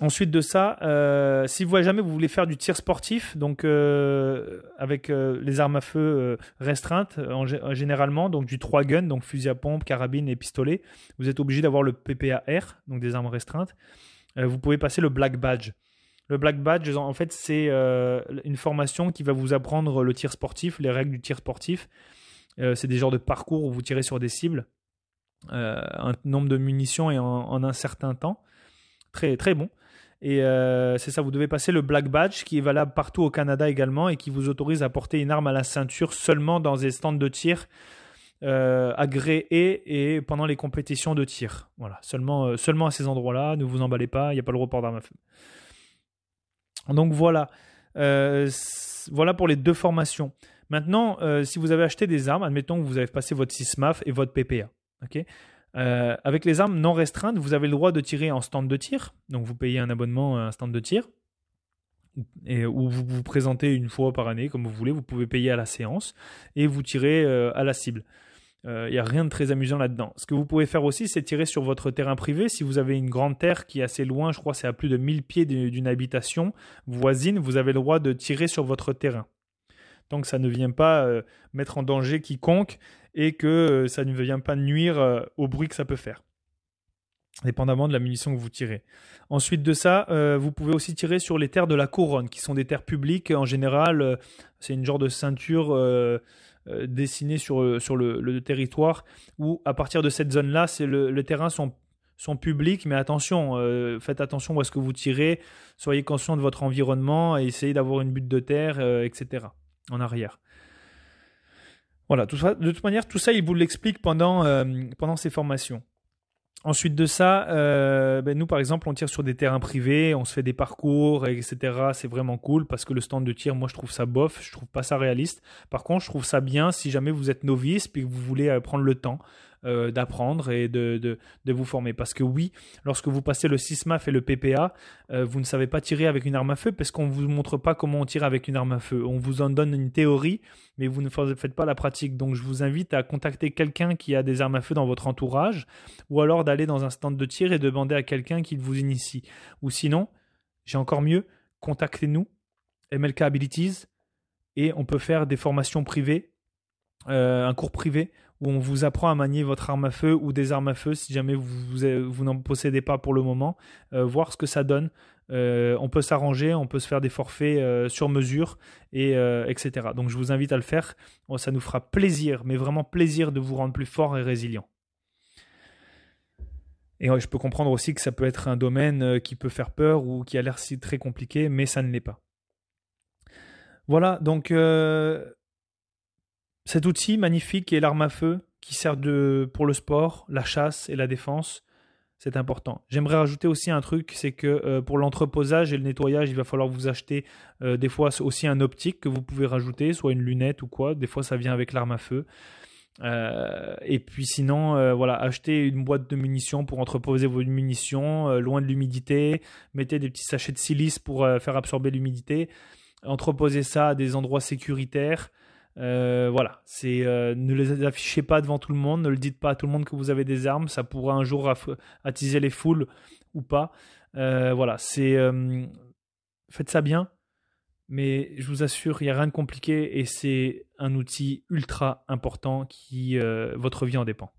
Ensuite de ça, euh, si vous jamais vous voulez faire du tir sportif, donc euh, avec euh, les armes à feu restreintes en, généralement, donc du 3 gun, donc fusil à pompe, carabine et pistolet, vous êtes obligé d'avoir le PPAR, donc des armes restreintes. vous pouvez passer le Black Badge. Le Black Badge, en fait, c'est une formation qui va vous apprendre le tir sportif, les règles du tir sportif. c'est des genres de parcours où vous tirez sur des cibles, un nombre de munitions et en, en un certain temps. Très, très bon. Et euh, c'est ça, vous devez passer le Black Badge qui est valable partout au Canada également et qui vous autorise à porter une arme à la ceinture seulement dans des stands de tir euh, agréés et pendant les compétitions de tir. Voilà, seulement, euh, seulement à ces endroits-là, ne vous emballez pas, il n'y a pas le report d'armes à feu. Donc voilà, voilà pour les deux formations. Maintenant, si vous avez acheté des armes, admettons que vous avez passé votre SISMAF et votre PPA. ok? Euh, avec les armes non restreintes, vous avez le droit de tirer en stand de tir. Donc vous payez un abonnement à un stand de tir. Et, vous vous présentez une fois par année, comme vous voulez. Vous pouvez payer à la séance et vous tirez euh, à la cible. Il euh, n'y a rien de très amusant là-dedans. Ce que vous pouvez faire aussi, c'est tirer sur votre terrain privé. Si vous avez une grande terre qui est assez loin, je crois c'est à plus de 1000 pieds d'une habitation voisine, vous avez le droit de tirer sur votre terrain. Tant que ça ne vient pas mettre en danger quiconque et que euh, ça ne vient pas nuire euh, au bruit que ça peut faire dépendamment de la munition que vous tirez. Ensuite de ça, euh, vous pouvez aussi tirer sur les terres de la couronne, qui sont des terres publiques. En général, c'est une genre de ceinture dessinée sur, sur le, territoire, où à partir de cette zone-là, le, les terrains sont, sont publics, mais attention, faites attention où est-ce que vous tirez, soyez conscient de votre environnement et essayez d'avoir une butte de terre, etc. en arrière. Voilà, tout de toute manière, tout ça, il vous l'explique pendant, euh, pendant ces formations. Ensuite de ça, euh, ben nous par exemple, on tire sur des terrains privés, on se fait des parcours, etc. C'est vraiment cool parce que le stand de tir, moi je trouve ça bof, je trouve pas ça réaliste. Par contre, je trouve ça bien si jamais vous êtes novice puis que vous voulez euh, prendre le temps euh, d'apprendre et de, de, vous former. Parce que oui, lorsque vous passez le SISMAF et le PPA, euh, vous ne savez pas tirer avec une arme à feu parce qu'on ne vous montre pas comment on tire avec une arme à feu. On vous en donne une théorie, mais vous ne faites pas la pratique. Donc je vous invite à contacter quelqu'un qui a des armes à feu dans votre entourage ou alors d'aller dans un stand de tir et demander à quelqu'un qui vous initie. Ou sinon, j'ai encore mieux, contactez-nous, MLK Abilities, et on peut faire des formations privées, euh, un cours privé où on vous apprend à manier votre arme à feu ou des armes à feu si jamais vous, n'en possédez pas pour le moment, euh, voir ce que ça donne. euh, on peut s'arranger, on peut se faire des forfaits euh, sur mesure, et, etc. Donc je vous invite à le faire. ça nous fera plaisir, mais vraiment plaisir de vous rendre plus fort et résilient. Et je peux comprendre aussi que ça peut être un domaine qui peut faire peur ou qui a l'air si très compliqué, mais ça ne l'est pas. Voilà, donc cet outil magnifique est l'arme à feu qui sert de, pour le sport, la chasse et la défense. C'est important. J'aimerais rajouter aussi un truc, c'est que euh, pour l'entreposage et le nettoyage, il va falloir vous acheter euh, des fois aussi un optique que vous pouvez rajouter, soit une lunette ou quoi. Des fois, ça vient avec l'arme à feu. Euh, et puis sinon, voilà, achetez une boîte de munitions pour entreposer vos munitions loin de l'humidité. Mettez des petits sachets de silice pour faire absorber l'humidité. Entreposez ça à des endroits sécuritaires. Euh, voilà, c'est euh, ne les affichez pas devant tout le monde, ne le dites pas à tout le monde que vous avez des armes, ça pourra un jour attiser les foules ou pas. Euh, voilà, c'est faites ça bien, mais je vous assure, il n'y a rien de compliqué et c'est un outil ultra important qui votre vie en dépend.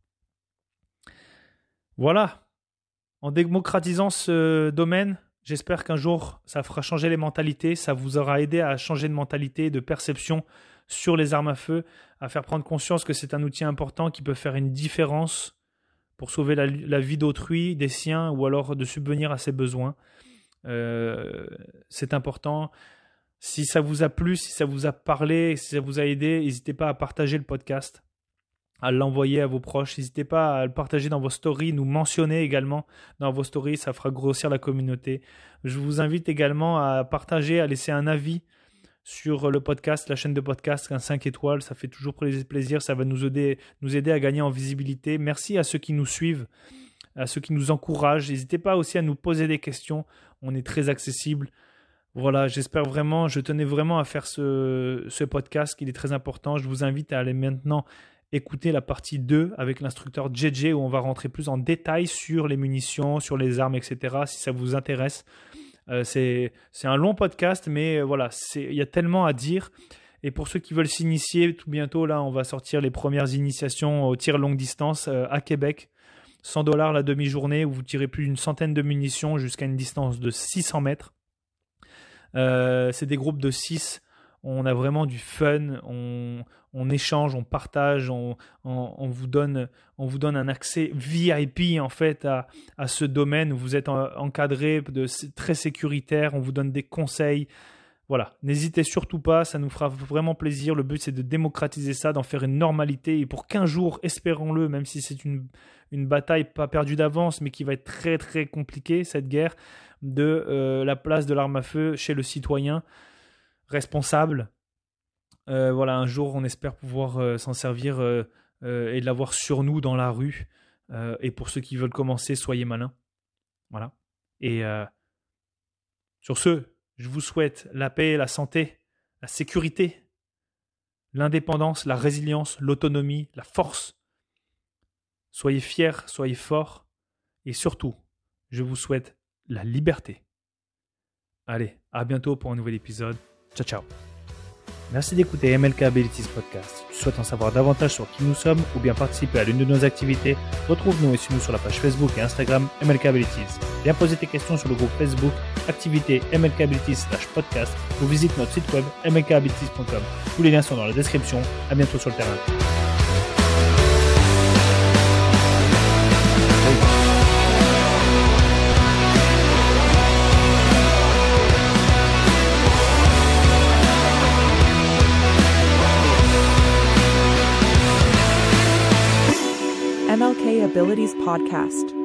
Voilà, en démocratisant ce domaine, j'espère qu'un jour ça fera changer les mentalités, ça vous aura aidé à changer de mentalité, de perception sur les armes à feu, à faire prendre conscience que c'est un outil important qui peut faire une différence pour sauver la, vie d'autrui, des siens, ou alors de subvenir à ses besoins. Euh, c'est important. Si ça vous a plu, si ça vous a parlé, si ça vous a aidé, n'hésitez pas à partager le podcast, à l'envoyer à vos proches. N'hésitez pas à le partager dans vos stories, nous mentionner également dans vos stories, ça fera grossir la communauté. Je vous invite également à partager, à laisser un avis sur le podcast, la chaîne de podcast, un 5 étoiles, ça fait toujours plaisir, ça va nous aider, nous aider à gagner en visibilité. Merci à ceux qui nous suivent, à ceux qui nous encouragent. N'hésitez pas aussi à nous poser des questions, on est très accessible. Voilà, j'espère vraiment, je tenais vraiment à faire ce, podcast, qui est très important. Je vous invite à aller maintenant écouter la partie 2 avec l'instructeur JJ où on va rentrer plus en détail sur les munitions, sur les armes, etc. Si ça vous intéresse. Euh, c'est un long podcast, mais euh, voilà, il y a tellement à dire. Et pour ceux qui veulent s'initier, tout bientôt, là, on va sortir les premières initiations au tir longue distance euh, à Québec. 100 dollars la demi-journée où vous tirez plus d'une centaine de munitions jusqu'à une distance de 600 mètres. c'est des groupes de 6 on a vraiment du fun, on, échange, on partage, on, vous donne, on vous donne un accès VIP en fait à, ce domaine. Vous êtes encadré, de, très sécuritaire, on vous donne des conseils. Voilà, n'hésitez surtout pas, ça nous fera vraiment plaisir. Le but c'est de démocratiser ça, d'en faire une normalité et pour 15 jours, espérons-le, même si c'est une, une bataille pas perdue d'avance, mais qui va être très très compliquée cette guerre, de euh, la place de l'arme à feu chez le citoyen responsable. Euh, voilà, un jour, on espère pouvoir euh, s'en servir euh, et l'avoir sur nous dans la rue. et pour ceux qui veulent commencer, soyez malins. Voilà. Et sur ce, je vous souhaite la paix, la santé, la sécurité, l'indépendance, la résilience, l'autonomie, la force. Soyez fiers, soyez forts et surtout, je vous souhaite la liberté. Allez, à bientôt pour un nouvel épisode. Ciao, ciao. Merci d'écouter MLK Abilities Podcast. Si tu souhaites en savoir davantage sur qui nous sommes ou bien participer à l'une de nos activités, retrouve-nous et suis-nous sur la page Facebook et Instagram MLK Abilities. Viens poser tes questions sur le groupe Facebook Activité MLK Abilities podcast ou visite notre site web mlkabilities.com. Tous les liens sont dans la description. À bientôt sur le terrain. Abilities Podcast.